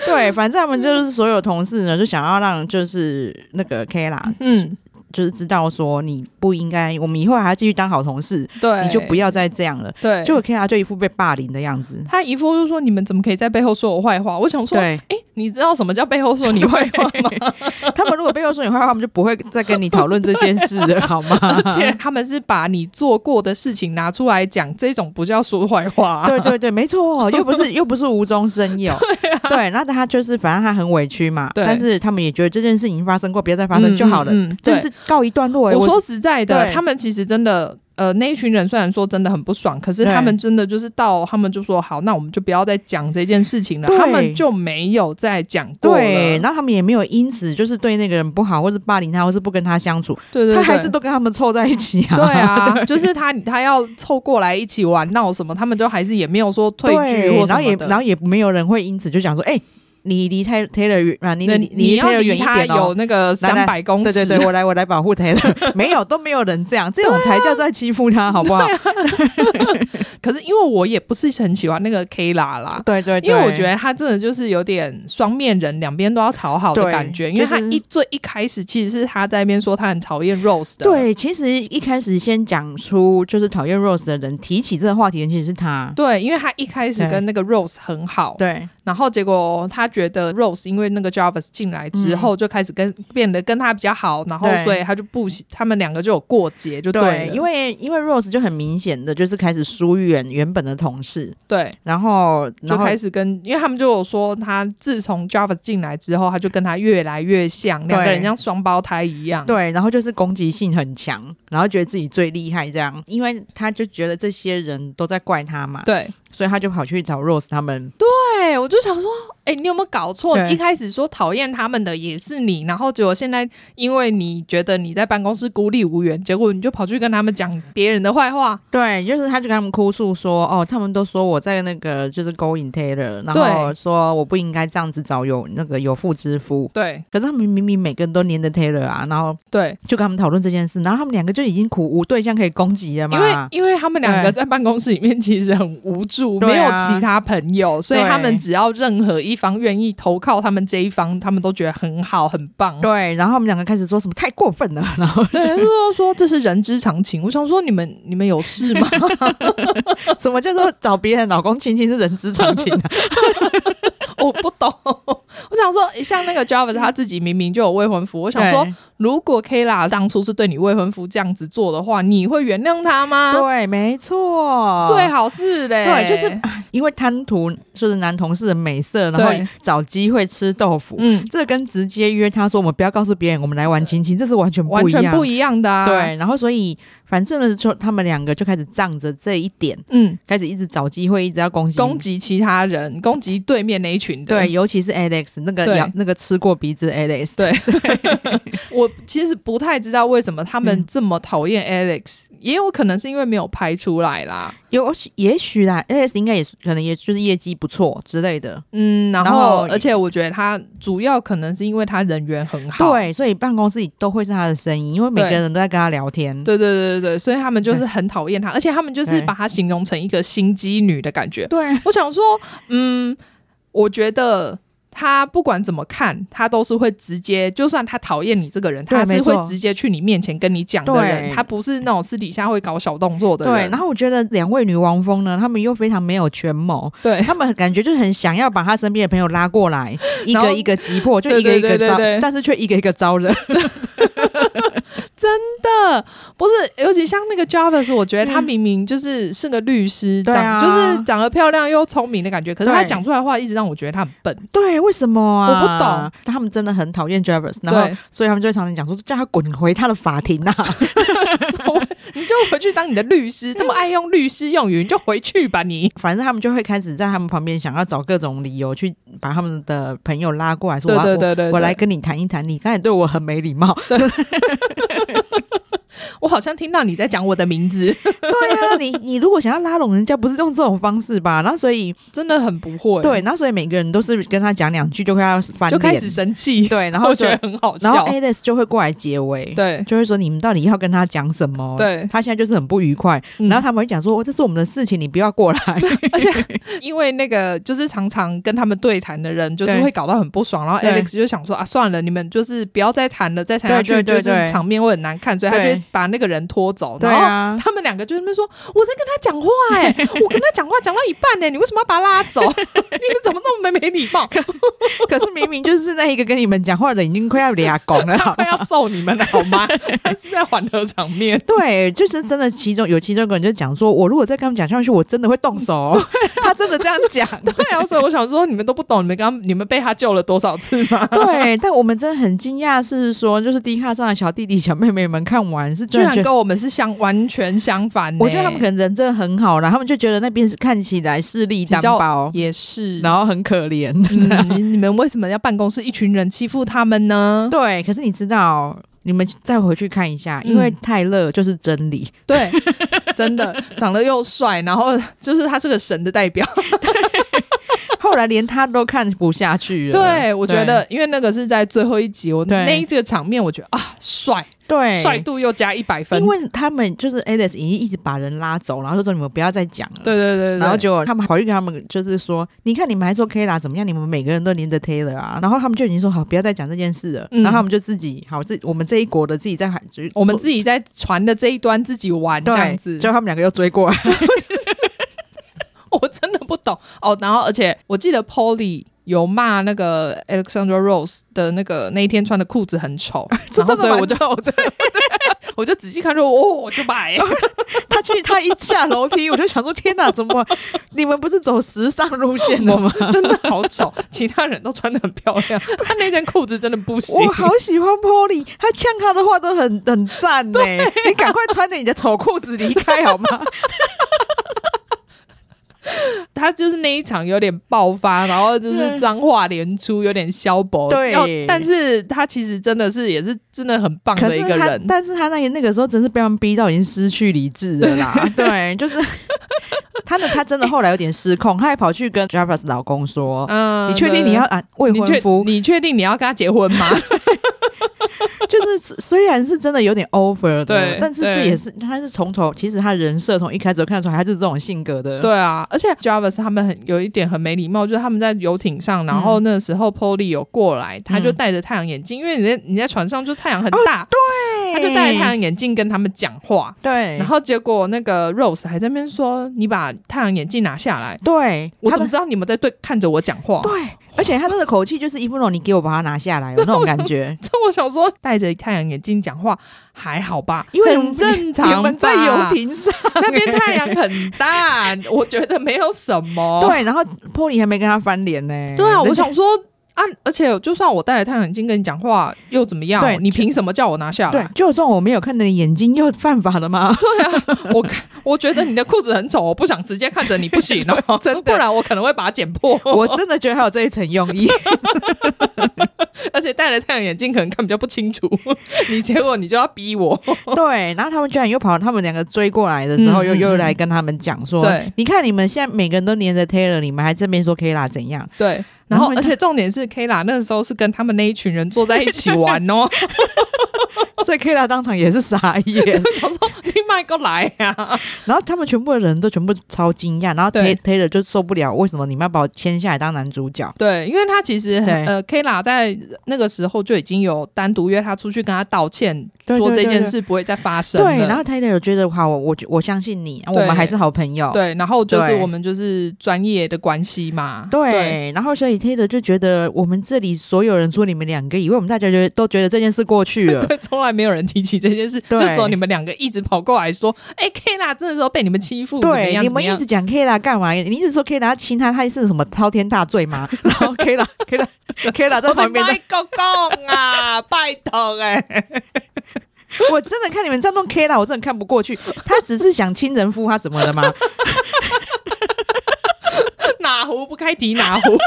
对，反正他们就是所有同事呢，就想要让就是那个 Kayla，嗯。就是知道说你不应该，我们以后还要继续当好同事，对，你就不要再这样了。对，就 Kayla 就一副被霸凌的样子，
他一副就说你们怎么可以在背后说我坏话？我想说，哎、欸，你知道什么叫背后说你坏话吗？
他们如果背后说你坏话，他们就不会再跟你讨论这件事了，好吗？
而且他们是把你做过的事情拿出来讲，这种不叫说坏话、啊。
对对对，没错，又不是又不是无中生有。对、啊，对，那他就是反正他很委屈嘛，对，但是他们也觉得这件事情发生过，不要再发生就好了。嗯，嗯，对。告一段落、欸，
我说实在在的，他们其实真的。呃，那一群人虽然说真的很不爽，可是他们真的就是到他们就说好，那我们就不要再讲这件事情了，他们就没有再讲过了。
对，然后他们也没有因此就是对那个人不好，或是霸凌他，或是不跟他相处。
对对对，
他还是都跟他们凑在一起啊。
对啊，就是他他要凑过来一起玩闹什么，他们就还是也没有说退居或什么的，
然后也然后也没有人会因此就讲说，哎、欸。你离 Taylor 啊，你你
你
离 Taylor 远一点哦，
有那个三百公尺。
对对对，我来我来保护 Taylor。没有都没有人这样，这种才叫在欺负他，好不好？
可是因为我也不是很喜欢那个 Kayla 啦，
对对，
因为我觉得他真的就是有点双面人，两边都要讨好的感觉。因为他一最一开始其实是他在那边说他很讨厌 Rose 的，
对，其实一开始先讲出就是讨厌 Rose 的人提起这个话题的其实是他，
对，因为他一开始跟那个 Rose 很好，
对，
然后结果他觉得 Rose。因为那个 Jarvis 进来之后，就开始跟、嗯、变得跟他比较好，然后所以他就不，他们两个就有过节，就对，
对。因为因为 Rose 就很明显的就是开始疏远原本的同事，
对，
然后，然后
就开始跟，因为他们就有说，他自从 Jarvis 进来之后，他就跟他越来越像，两个人像双胞胎一样，
对，然后就是攻击性很强，然后觉得自己最厉害这样，因为他就觉得这些人都在怪他嘛，
对。
所以他就跑去找 Rose 他们。
对，我就想说，哎、欸，你有没有搞错？一开始说讨厌他们的也是你，然后结果现在因为你觉得你在办公室孤立无援，结果你就跑去跟他们讲别人的坏话。
对，就是他就跟他们哭诉说，哦，他们都说我在那个就是勾引 Taylor，然后说我不应该这样子找有那个有妇之夫。
对，
可是他们明明每个人都黏着 Taylor 啊，然后
对，
就跟他们讨论这件事，然后他们两个就已经苦无对象可以攻击了嘛。
因为因为他们两个在办公室里面其实很无助，没有。其他朋友，所以他们只要任何一方愿意投靠他们这一方，他们都觉得很好很棒。
对，然后我们两个开始说什么太过分了，然后
对，就说说这是人之常情。我想说你们你们有事吗？
什么叫做找别人老公亲亲是人之常情啊？
我不懂。我想说，像那个 Jarvis 他自己明明就有未婚夫，我想说。如果 Kayla 当初是对你未婚夫这样子做的话，你会原谅他吗？
对，没错，
最好是嘞。
对，就是因为贪图就是男同事的美色，然后找机会吃豆腐。嗯，这跟直接约他说我们不要告诉别人，我们来玩亲亲，这是完全不一样，完全
不一样的啊。
对，然后所以。反正呢，就他们两个就开始仗着这一点，嗯，开始一直找机会，一直要攻击
攻击其他人，攻击对面那一群的，
对，尤其是 Alex 那个咬那个吃过鼻子的 Alex，
对，我其实不太知道为什么他们这么讨厌 Alex。嗯也有可能是因为没有拍出来啦，
有也许啦，Alex 应该也可能也就是业绩不错之类的，
嗯，然后，然后而且我觉得他主要可能是因为他人缘很好，
对，所以办公室里都会是他的声音，因为每个人都在跟他聊天，
对对对对对，所以他们就是很讨厌她，而且他们就是把她形容成一个心机女的感觉，
对，
我想说，嗯，我觉得。他不管怎么看，他都是会直接，就算他讨厌你这个人，他是会直接去你面前跟你讲的人。他不是那种私底下会搞小动作的人。
对，然后我觉得两位女王蜂呢，他们又非常没有权谋。对，他们感觉就是很想要把他身边的朋友拉过来，一个一个击破，就一个一个招，但是却一个一个招人。
真的不是，尤其像那个 Jarvis，我觉得他明明就是是个律师，长、啊、就是长得漂亮又聪明的感觉，可是他讲出来的话一直让我觉得他很笨。
对，为什么啊？
我不懂。
他们真的很讨厌 Jarvis，然后所以他们就会常常讲说，叫他滚回他的法庭呐、啊！
你就回去当你的律师，这么爱用律师用语，你就回去吧你。
反正他们就会开始在他们旁边想要找各种理由去把他们的朋友拉过来说，对对对对，我，我来跟你谈一谈，你刚才对我很没礼貌。对
我好像听到你在讲我的名字。
对呀、啊，你你如果想要拉拢人家，不是用这种方式吧？然后所以
真的很不会。
对，然后所以每个人都是跟他讲两句就会要翻脸，
就开始生气。
对，然后
觉得很好笑。
然后 Alex 就会过来结尾，对，就会说你们到底要跟他讲什么？对，他现在就是很不愉快。嗯、然后他们会讲说，这是我们的事情，你不要过来。
而且因为那个就是常常跟他们对谈的人，就是会搞到很不爽。然后 Alex 就想说啊，算了，你们就是不要再谈了，再谈下去就是场面会很难看，所以他就把那个人拖走。然后他们两个就在那边说：“我在跟他讲话、欸，哎，我跟他讲话讲到一半呢、欸，你为什么要把他拉走？你们怎么那么没没礼貌？
可是明明就是那一个跟你们讲话的人已经快要俩拱了，
快要揍你们了，好吗？还是在缓和场面？
对，就是真的。其中有其中一个人就讲说：我如果再跟他们讲下去，我真的会动手。他真的这样讲。
对啊，所以我想说，你们都不懂，你们刚你们被他救了多少次吗？
对，但我们真的很惊讶，是说就是 D 卡上的小弟弟小妹妹们看完是觉
居然跟我们是相完全相反。
我觉得他们可能人真的很好，然后他们就觉得那边是看起来势力单薄，
也是，
然后很可怜。
你们为什么要办公室一群人欺负他们呢？
对，可是你知道，你们再回去看一下，因为泰勒就是真理，
对，真的长得又帅，然后就是他是个神的代表。
后来连他都看不下去了。
对，我觉得，因为那个是在最后一集，我那一这个场面，我觉得啊，帅，
对，
帅度又加一百分。
因为他们就是 Alice 已经一直把人拉走，然后就说你们不要再讲了。
对对对，
然后结果他们跑去跟他们就是说，你看你们还说 Kayla 怎么样？你们每个人都黏着 Taylor 啊。然后他们就已经说好，不要再讲这件事了。然后他们就自己好，这我们这一国的自己在喊，
我们自己在船的这一端自己玩这样子。
就他们两个又追过来。
我真的不懂哦，然后而且我记得 Polly 有骂那个 Alexandra Rose 的那个那一天穿的裤子很丑，然后所以我就 我就仔细看说哦，我就买。
他去他一下楼梯，我就想说天哪，怎么你们不是走时尚路线的吗？
真的好丑，其他人都穿的很漂亮，他那件裤子真的不行。
我好喜欢 Polly，他呛他的话都很很赞呢。你赶快穿着你的丑裤子离开好吗？
他就是那一场有点爆发，然后就是脏话连出，有点消薄。对，但是他其实真的是也是真的很棒的一个人。
但是他那那个时候真是被他们逼到已经失去理智了啦。对，就是他的他真的后来有点失控，他还跑去跟 Jarvis 老公说：“嗯，你确定你要啊未婚夫？
你确定你要跟他结婚吗？”
就是虽然是真的有点 over 的，但是这也是他是从头，其实他人设从一开始就看得出来，他就是这种性格的。
对啊，而且 Jarvis 他们很有一点很没礼貌，就是他们在游艇上，然后那时候 Polly 有过来，嗯、他就戴着太阳眼镜，因为你在你在船上就太阳很大，哦、对，他就戴着太阳眼镜跟他们讲话，对，然后结果那个 Rose 还在那边说：“你把太阳眼镜拿下来。”对，我怎么知道你们在对看着我讲话？对。
而且他那个口气就是一副那种你给我把它拿下来有那种感觉。
这我想说，戴着太阳眼镜讲话还好吧？因为很正常。我们
在游艇上，
那边太阳很大，我觉得没有什么。
对，然后 Polly 还没跟他翻脸呢。
对啊，我想说。啊！而且就算我戴了太阳眼镜跟你讲话又怎么样？对，你凭什么叫我拿下来？
对，就算我没有看着你眼睛又犯法了吗？
对啊，我我觉得你的裤子很丑，我不想直接看着你不行哦，真的，不然我可能会把它剪破。
我真的觉得还有这一层用意，
而且戴了太阳眼镜可能看比较不清楚，你结果你就要逼我。
对，然后他们居然又跑，他们两个追过来的时候，又又来跟他们讲说：“对，你看你们现在每个人都黏着 Taylor，你们还这边说 Kayla 怎样？”
对。然后，而且重点是，Kayla 那时候是跟他们那一群人坐在一起玩哦，
所以 Kayla 当场也是傻眼，
想说你买过来呀、啊。
然后他们全部的人都全部超惊讶，然后 Taylor 就受不了，为什么你们要把我签下来当男主角？
对，因为他其实很呃，Kayla 在那个时候就已经有单独约他出去跟他道歉。说这件事不会再发生。
对，然后 Taylor 觉得好，我我我相信你，我们还是好朋友。
对，然后就是我们就是专业的关系嘛。
对，然后所以 Taylor 就觉得我们这里所有人除了你们两个以外，我们大家觉得都觉得这件事过去了。
对，从来没有人提起这件事，就只有你们两个一直跑过来说：“哎，Kayla 真的时候被你们欺负，对，
你们一直讲 Kayla 干嘛？你一直说 Kayla 亲他，他是什么滔天大罪吗？” 然后 Kayla Kayla Kayla 在旁边在
公公啊，拜托哎。
我真的看你们这样弄 Kayla，我真的看不过去。他只是想亲人夫，他怎么了吗？
哪壶不开提哪壶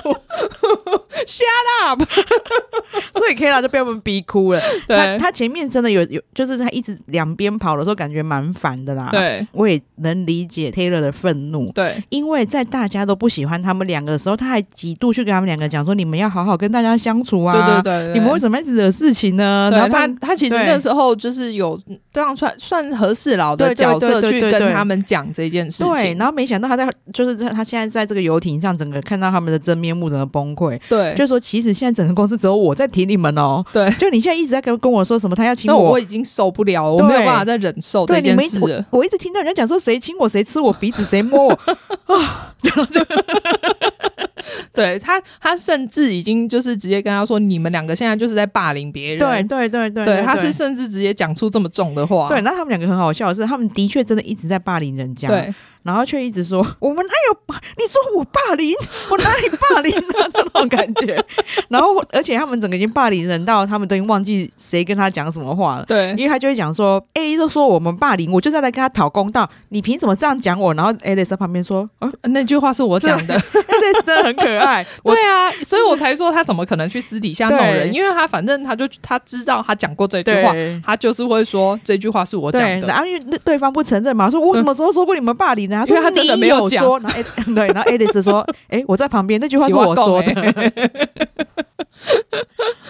，Shut up！
所以 Kayla 就被我们逼哭了。对，他他前面真的有有，就是他一直两边跑的时候，感觉蛮烦的啦。对，我也能理解 Taylor 的愤怒。对，因为在大家都不喜欢他们两个的时候，他还几度去跟他们两个讲说：“你们要好好跟大家相处啊！”对对对，对，你们为什么一直惹事情呢？
然后他他其实那时候就是有这样算算和事佬的角色去跟他们讲这件事情。
对，然后没想到他在就是他现在在这个游艇上，整个看到他们的真面目，整个崩溃。对，就说其实现在整个公司只有我在提你们哦。对，就你现在一直在跟跟我说什么，他要请我，
我已经受不了，我没有办法再忍受这件事了。
我我一直听到人家讲说谁亲我，谁吃我鼻子，谁摸我 啊！
对他，他甚至已经就是直接跟他说，你们两个现在就是在霸凌别人。
对对对对，
对，他是甚至直接讲出这么重的话。
对，那他们两个很好笑的是，他们的确真的一直在霸凌人家。对。然后却一直说 我们哪有？你说我霸凌，我哪里霸凌啊？那种感觉。然后而且他们整个已经霸凌人到他们都已经忘记谁跟他讲什么话了。
对，
因为他就会讲说 A 都说我们霸凌，我就在来跟他讨公道。你凭什么这样讲我？然后 Alex 在旁边说，啊，
那句话是我讲的。
Alex 真的很可爱。
对啊，所以我才说他怎么可能去私底下弄人？因为他反正他就他知道他讲过这句话，他就是会说这句话是我讲的。
然后因为对方不承认嘛，说我什么时候说过你们霸凌呢？因为他真的没有说。然后 对，然后 Alex 说，哎、欸，我在旁边，那句话是我说的。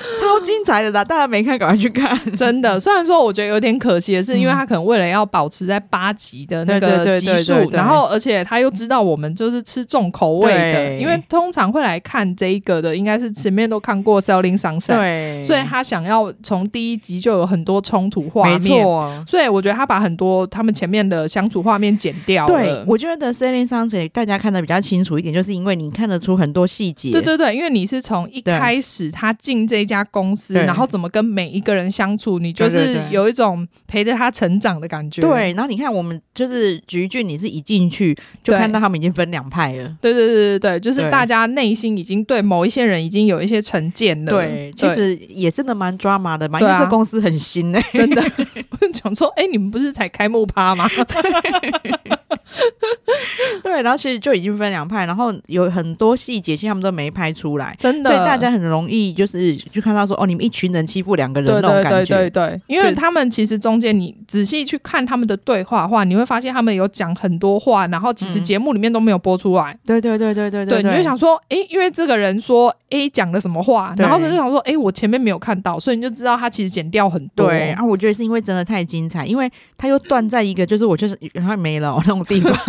超精彩的啦！大家没看，赶快去看。
真的，虽然说我觉得有点可惜的是，因为他可能为了要保持在八集的那个集数，然后而且他又知道我们就是吃重口味的，因为通常会来看这一个的，应该是前面都看过《Selling Sunset》，对，所以他想要从第一集就有很多冲突画面，没错。所以我觉得他把很多他们前面的相处画面剪掉了。
对，我觉得《Selling Sunset》大家看的比较清楚一点，就是因为你看得出很多细节。
对对对，因为你是从一开始他进这一家公司，然后怎么跟每一个人相处，你就是有一种陪着他成长的感觉。
对，然后你看我们就是橘俊，你是一进去就看到他们已经分两派了。
对对对对对，就是大家内心已经对某一些人已经有一些成见了。
对，其实也真的蛮抓马的嘛，因为这公司很新哎、欸，
真的。讲说，哎、欸，你们不是才开幕趴吗？
对，然后其实就已经分两派，然后有很多细节，其实他们都没拍出来，
真的，
所以大家很容易就是就看到说，哦，你们一群人欺负两个人那种感觉，对对对对，
因为他们其实中间你仔细去看他们的对话的话，你会发现他们有讲很多话，然后其实节目里面都没有播出来，
对对对对对对，
对，你就想说，哎，因为这个人说 A 讲了什么话，然后他就想说，哎，我前面没有看到，所以你就知道他其实剪掉很多，
对，啊，我觉得是因为真的太精彩，因为他又断在一个就是我就是然后没了那种地方。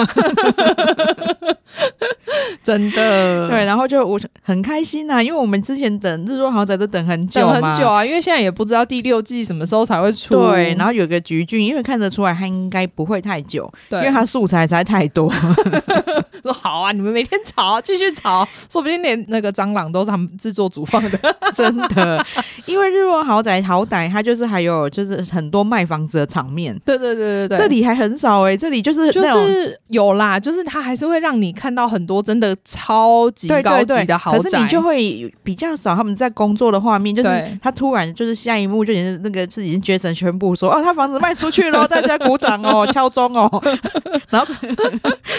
真的
对，然后就我很开心呐、啊，因为我们之前等《日落豪宅》都等很久
等很久啊，因为现在也不知道第六季什么时候才会出。
对，然后有个橘俊，因为看得出来他应该不会太久，对，因为他素材实在太多。
说好啊，你们每天吵，继续吵，说不定连那个蟑螂都是他们制作组放的，
真的。因为《日落豪宅》好歹它就是还有就是很多卖房子的场面，
对对对对对，
这里还很少哎、欸，这里就是
就是有啦，就是它还是会让你看到很多真的。超级高级的豪宅，
可是你就会比较少他们在工作的画面，就是他突然就是下一幕就已经那个是已经 Jason 宣布说哦，他房子卖出去了，大家鼓掌哦，敲钟哦，然后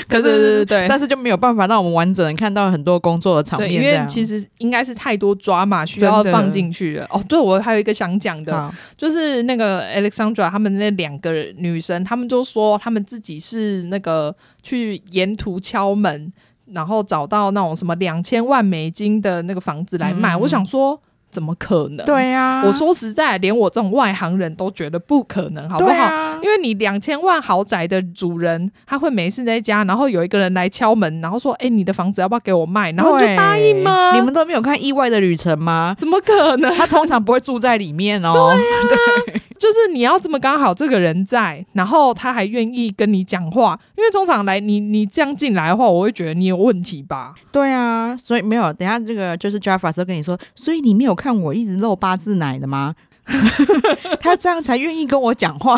可是对对对，但是就没有办法让我们完整的看到很多工作的场面，
因为其实应该是太多抓马需要放进去了。哦，对，我还有一个想讲的，就是那个 Alexandra 他们那两个女生，他们就说他们自己是那个去沿途敲门。然后找到那种什么两千万美金的那个房子来卖，嗯、我想说怎么可能？
对呀、啊，
我说实在，连我这种外行人都觉得不可能，好不好？啊、因为你两千万豪宅的主人，他会没事在家，然后有一个人来敲门，然后说：“哎，你的房子要不要给我卖？”然后就答应吗？
你们都没有看《意外的旅程》吗？
怎么可能？
他通常不会住在里面哦。
对呀、啊。就是你要这么刚好这个人在，然后他还愿意跟你讲话，因为通常来你你这样进来的话，我会觉得你有问题吧？
对啊，所以没有。等下这个就是 Jaffa 时候跟你说，所以你没有看我一直露八字奶的吗？他这样才愿意跟我讲话。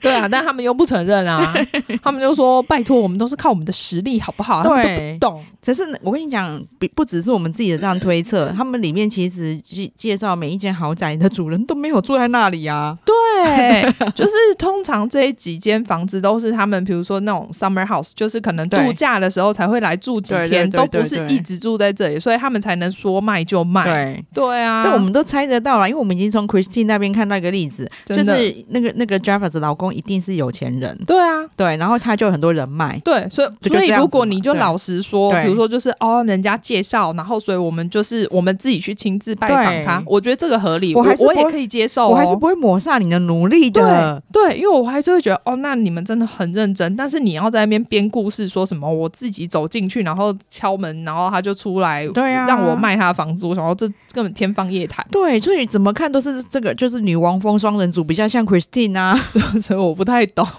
对啊，但他们又不承认啊，他们就说拜托，我们都是靠我们的实力，好不好？他们都不懂。
可是我跟你讲，不不只是我们自己的这样推测，他们里面其实介介绍每一间豪宅的主人都没有住在那里啊。
对，就是通常这几间房子都是他们，比如说那种 summer house，就是可能度假的时候才会来住几天，都不是一直住在这里，所以他们才能说卖就卖。对，对啊，
这我们都猜得到了，因为我们已经从 Christine 那边看到一个例子，就是那个那个的老公一定是有钱人。
对啊，
对，然后他就有很多人脉。
对，所以所以如果你就老实说。比如说，就是哦，人家介绍，然后所以我们就是我们自己去亲自拜访他，我觉得这个合理，我还是我也可以接受，
我还是不会抹杀你的努力的。
对，对，因为我还是会觉得哦，那你们真的很认真，但是你要在那边编故事，说什么我自己走进去，然后敲门，然后他就出来，对啊，让我卖他的房子，我想说这根本天方夜谭。
对，所以怎么看都是这个，就是女王风双人组比较像 Christine 啊，
我不太懂。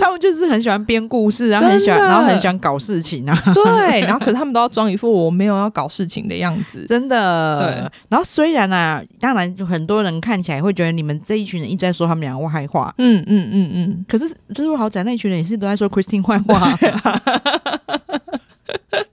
他们就是很喜欢编故事，然后很喜欢，然后很喜欢搞事情啊。
对，然后可是他们都要装一副我没有要搞事情的样子，
真的。对。然后虽然啊，当然就很多人看起来会觉得你们这一群人一直在说他们两个坏话，
嗯嗯嗯嗯。
可是就是我好讲那一群人也是都在说 Christine 坏话。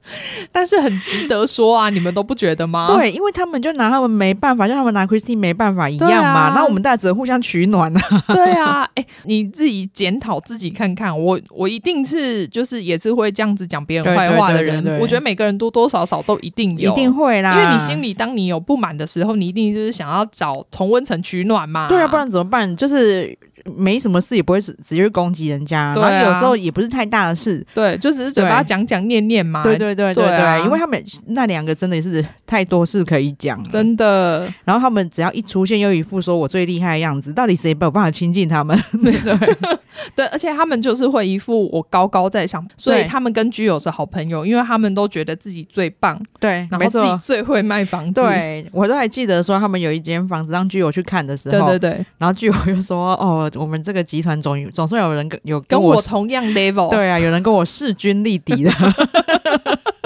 但是很值得说啊，你们都不觉得吗？
对，因为他们就拿他们没办法，像他们拿 Christine 没办法一样嘛。那、啊、我们大家只能互相取暖啊。
对啊，哎、欸，你自己检讨自己看看，我我一定是就是也是会这样子讲别人坏话的人。我觉得每个人多多少少都一定有，
一定会啦。
因为你心里当你有不满的时候，你一定就是想要找同温层取暖嘛。
对啊，不然怎么办？就是。没什么事也不会直接攻击人家，对啊，然后有时候也不是太大的事，
对，就只是嘴巴讲讲念念嘛，
对对对对对，因为他们那两个真的是太多事可以讲，
真的。
然后他们只要一出现，又一副说我最厉害的样子，到底谁没有办法亲近他们？对对
对，而且他们就是会一副我高高在上，所以他们跟居友是好朋友，因为他们都觉得自己最棒，
对，
然后自己最会卖房子。
对，我都还记得说他们有一间房子让居友去看的时候，
对对对，
然后居友又说哦，我们这个集团。总总算有人跟有
跟我同样 level，
对啊，有人跟我势均力敌的。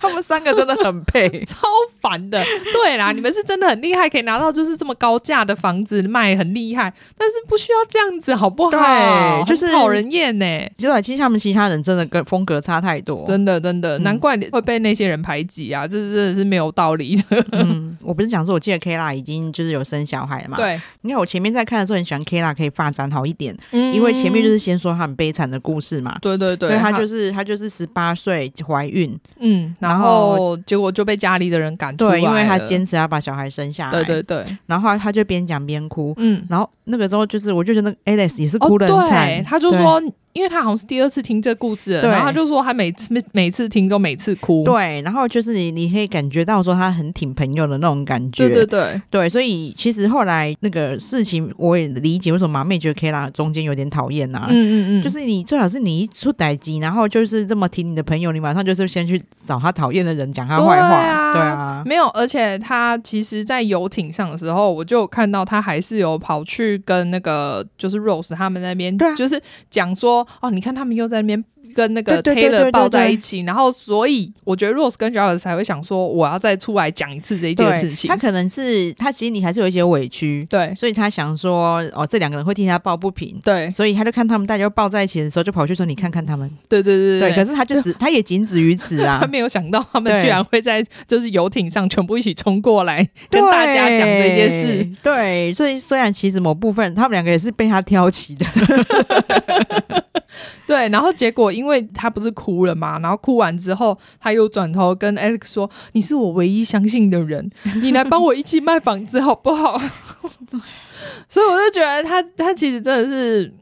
他们三个真的很配，
超烦的。对啦，你们是真的很厉害，可以拿到就是这么高价的房子卖，很厉害。但是不需要这样子，好不好？
对，就是
讨人厌呢。
就其实他们其他人真的跟风格差太多，
真的真的，难怪你会被那些人排挤啊！这真的是没有道理的。
嗯，我不是讲说，我记得 Kla 已经就是有生小孩了嘛？
对。
你看我前面在看的时候，很喜欢 Kla 可以发展好一点，嗯，因为前面就是先说他很悲惨的故事嘛。
对对对，
他就是他就是十八岁怀孕，
嗯，然后结果就被家里的人赶出来，
对，因为他坚持要把小孩生下来。
对对对，
然后他就边讲边哭，嗯，然后那个时候就是我就觉得那个 Alex 也是哭的很惨，
他就说。因为他好像是第二次听这故事，然后他就说他每次每次听都每次哭。
对，然后就是你你可以感觉到说他很挺朋友的那种感觉。
对对对
对，所以其实后来那个事情我也理解为什么马妹觉得 Kla 中间有点讨厌呐。嗯嗯嗯，就是你最好是你一出代志，然后就是这么挺你的朋友，你马上就是先去找他讨厌的人讲他坏话。对啊，对啊，
没有，而且他其实，在游艇上的时候，我就看到他还是有跑去跟那个就是 Rose 他们那边，对，就是讲说哦，你看他们又。在那边跟那个 Taylor 抱在一起，然后所以我觉得 Rose 跟 Giles 才会想说，我要再出来讲一次这一件事情。
他可能是他心里还是有一些委屈，
对，
所以他想说，哦，这两个人会替他抱不平，
对，
所以他就看他们大家抱在一起的时候，就跑去说，你看看他们，
对对对对，
对。可是他就只 他也仅止于此啊，
他没有想到他们居然会在就是游艇上全部一起冲过来跟大家讲这件事。
对，所以虽然其实某部分他们两个也是被他挑起的。
对，然后结果因为他不是哭了嘛，然后哭完之后，他又转头跟 Alex 说：“你是我唯一相信的人，你来帮我一起卖房子好不好？” 所以我就觉得他他其实真的是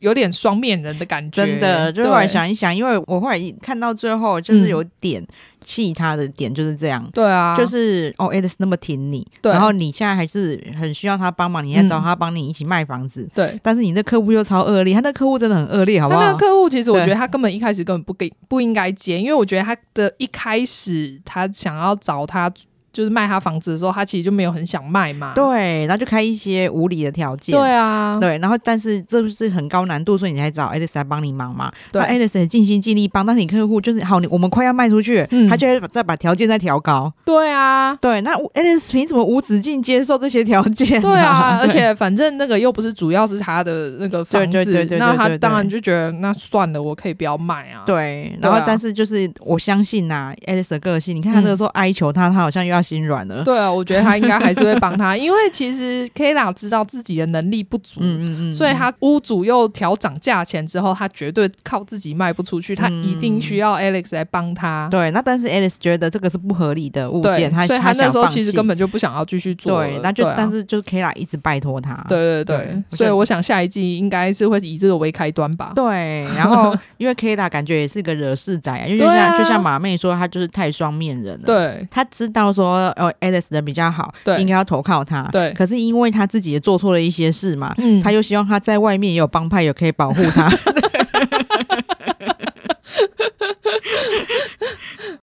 有点双面人的感觉，
真的。就后来想一想，因为我后来看到最后就是有点。嗯气他的点就是这样，
对啊，
就是哦，Alex 那么挺你，然后你现在还是很需要他帮忙，你还找他帮你一起卖房子，
对，
但是你的客户又超恶劣，他那客户真的很恶劣，好不好？
他那个客户其实我觉得他根本一开始根本不给不应该接，因为我觉得他的一开始他想要找他。就是卖他房子的时候，他其实就没有很想卖嘛。
对，然后就开一些无理的条件。
对啊，
对，然后但是这不是很高难度，所以你才找 Alex 来帮你忙嘛。对很尽心尽力帮，但是你客户就是好，你我们快要卖出去，嗯、他就会再把条件再调高。
对啊，
对，那 Alex 凭什么无止境接受这些条件？
对啊，对而且反正那个又不是主要是他的那个房子，对对对对对，那他当然就觉得那算了，我可以不要卖啊。
对，然后但是就是我相信呐、啊、Alex 的个性，你看他那个时候哀求他，他好像又要心软了。
对啊。我觉得他应该还是会帮他，因为其实 Kla 知道自己的能力不足，嗯嗯嗯，所以他屋主又调涨价钱之后，他绝对靠自己卖不出去，他一定需要 Alex 来帮他。
对，那但是 Alex 觉得这个是不合理的物件，他
所以他那时候其实根本就不想要继续做。
对，那就但是就 Kla 一直拜托他。
对对对，所以我想下一季应该是会以这个为开端吧。
对，然后因为 Kla 感觉也是个惹事仔，因为就像就像马妹说，他就是太双面人了。
对，
他知道说哦 Alex 的比较好，对，应该要投靠他。对，可是因为他自己也做错了一些事嘛，嗯，他又希望他在外面也有帮派，也可以保护他。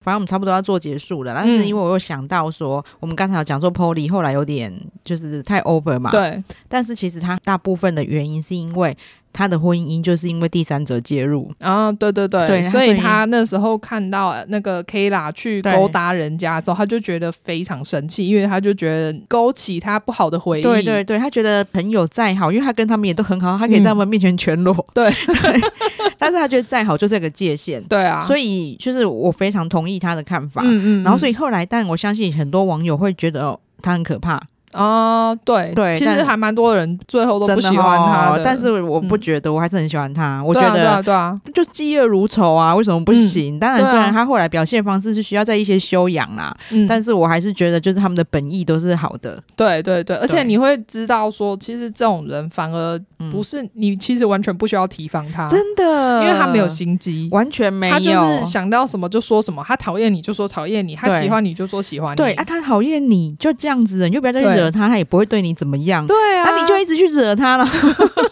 反正我们差不多要做结束了，但是因为我又想到说，我们刚才有讲说 Polly 后来有点就是太 over 嘛，
对。
但是其实他大部分的原因是因为他的婚姻就是因为第三者介入
啊，对对对，对，所以他那时候看到那个 Kayla 去勾搭人家之后，他就觉得非常生气，因为他就觉得勾起他不好的回忆。
对对对，他觉得朋友再好，因为他跟他们也都很好，他可以在他们面前全裸。
嗯、对对，
但是他觉得再好就是这个界限。
对啊，
所以就是我非常同意他的看法。嗯嗯，嗯，然后所以后来，但我相信很多网友会觉得、哦、他很可怕。
啊、呃，对对，其实还蛮多人最后都不喜欢他的，
的哦、但是我不觉得，我还是很喜欢他。嗯、我觉得，对
啊，对啊，
就嫉恶如仇啊，为什么不行？嗯、当然，虽然他后来表现方式是需要在一些修养啦，嗯，但是我还是觉得，就是他们的本意都是好的。
对对对，而且你会知道说，其实这种人反而不是你，其实完全不需要提防他，
真的，
因为他没有心机，
完全没有，
他就是想到什么就说什么，他讨厌你就说讨厌你，他喜欢你就说喜欢你，
对啊，他讨厌你就这样子，你就不要再去惹他，他也不会对。你怎么样？
对啊，
那你就一直去惹他了。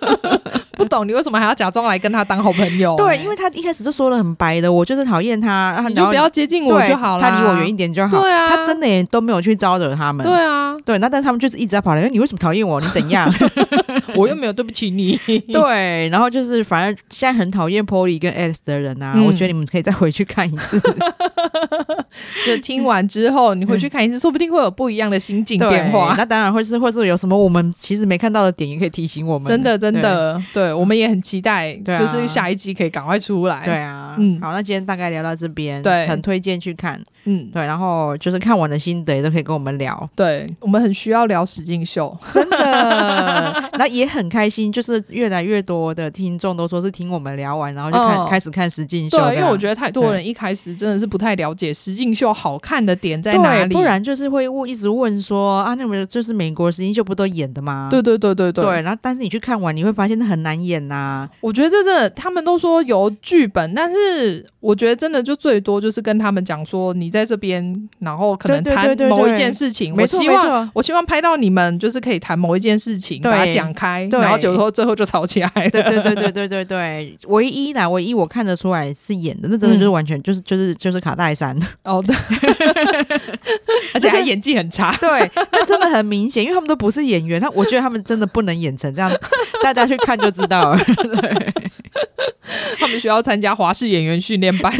不懂你为什么还要假装来跟他当好朋友？
对，因为他一开始就说的很白的，我就是讨厌他，然后你就
不要接近我就好了，
他离我远一点就好。对啊，他真的也都没有去招惹他们。
对啊，
对，那但他们就是一直在跑来，你为什么讨厌我？你怎样？
我又没有对不起你。
对，然后就是反正现在很讨厌 Polly 跟 Alex 的人啊，嗯、我觉得你们可以再回去看一次。
就听完之后，你回去看一次，嗯、说不定会有不一样的心境变化。
那当然会是，或是有什么我们其实没看到的点，也可以提醒我们。
真的，真的，对，对我们也很期待，就是下一集可以赶快出来。
对啊，嗯，好，那今天大概聊到这边，
对，
很推荐去看。嗯，对，然后就是看完的心得也都可以跟我们聊。
对，我们很需要聊史进秀，
真的。那也很开心，就是越来越多的听众都说是听我们聊完，然后就看、嗯、开始看实境秀。
对，因为我觉得太多人一开始真的是不太了解实境秀好看的点在哪里，
不然就是会问，一直问说啊，那么就是美国实境秀不都演的吗？
对对对对对。
对，然后但是你去看完，你会发现它很难演呐、啊。
我觉得这真的，他们都说有剧本，但是我觉得真的就最多就是跟他们讲说，你在这边。然后可能谈某一件事情，我希望我希望拍到你们就是可以谈某一件事情，把它讲开，然后最后最后就吵起来了。
对对对对对对对，唯一呢，唯一我看得出来是演的，那真的就是完全就是就是就是卡戴珊。
哦，对，而且他演技很差，
对，那真的很明显，因为他们都不是演员，他我觉得他们真的不能演成这样，大家去看就知道了。对，
他们需要参加华视演员训练班，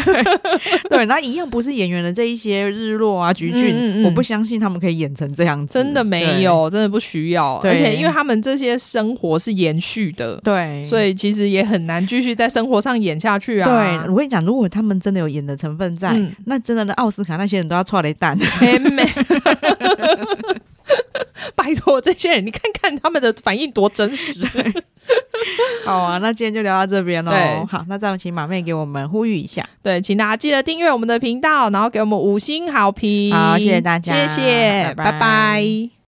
对，那一样不是演员的这一些日落。啊，菊俊，嗯嗯，我不相信他们可以演成这样子，
真的没有，真的不需要。而且，因为他们这些生活是延续的，对，所以其实也很难继续在生活上演下去啊。
对，我跟你讲，如果他们真的有演的成分在，嗯、那真的，的奥斯卡那些人都要剉咧等。
拜托这些人，你看看他们的反应多真实。
好啊，那今天就聊到这边喽。好，那再请马妹给我们呼吁一下。
对，请大家记得订阅我们的频道，然后给我们五星好评。
好，谢谢大家，
谢谢，拜拜。拜拜。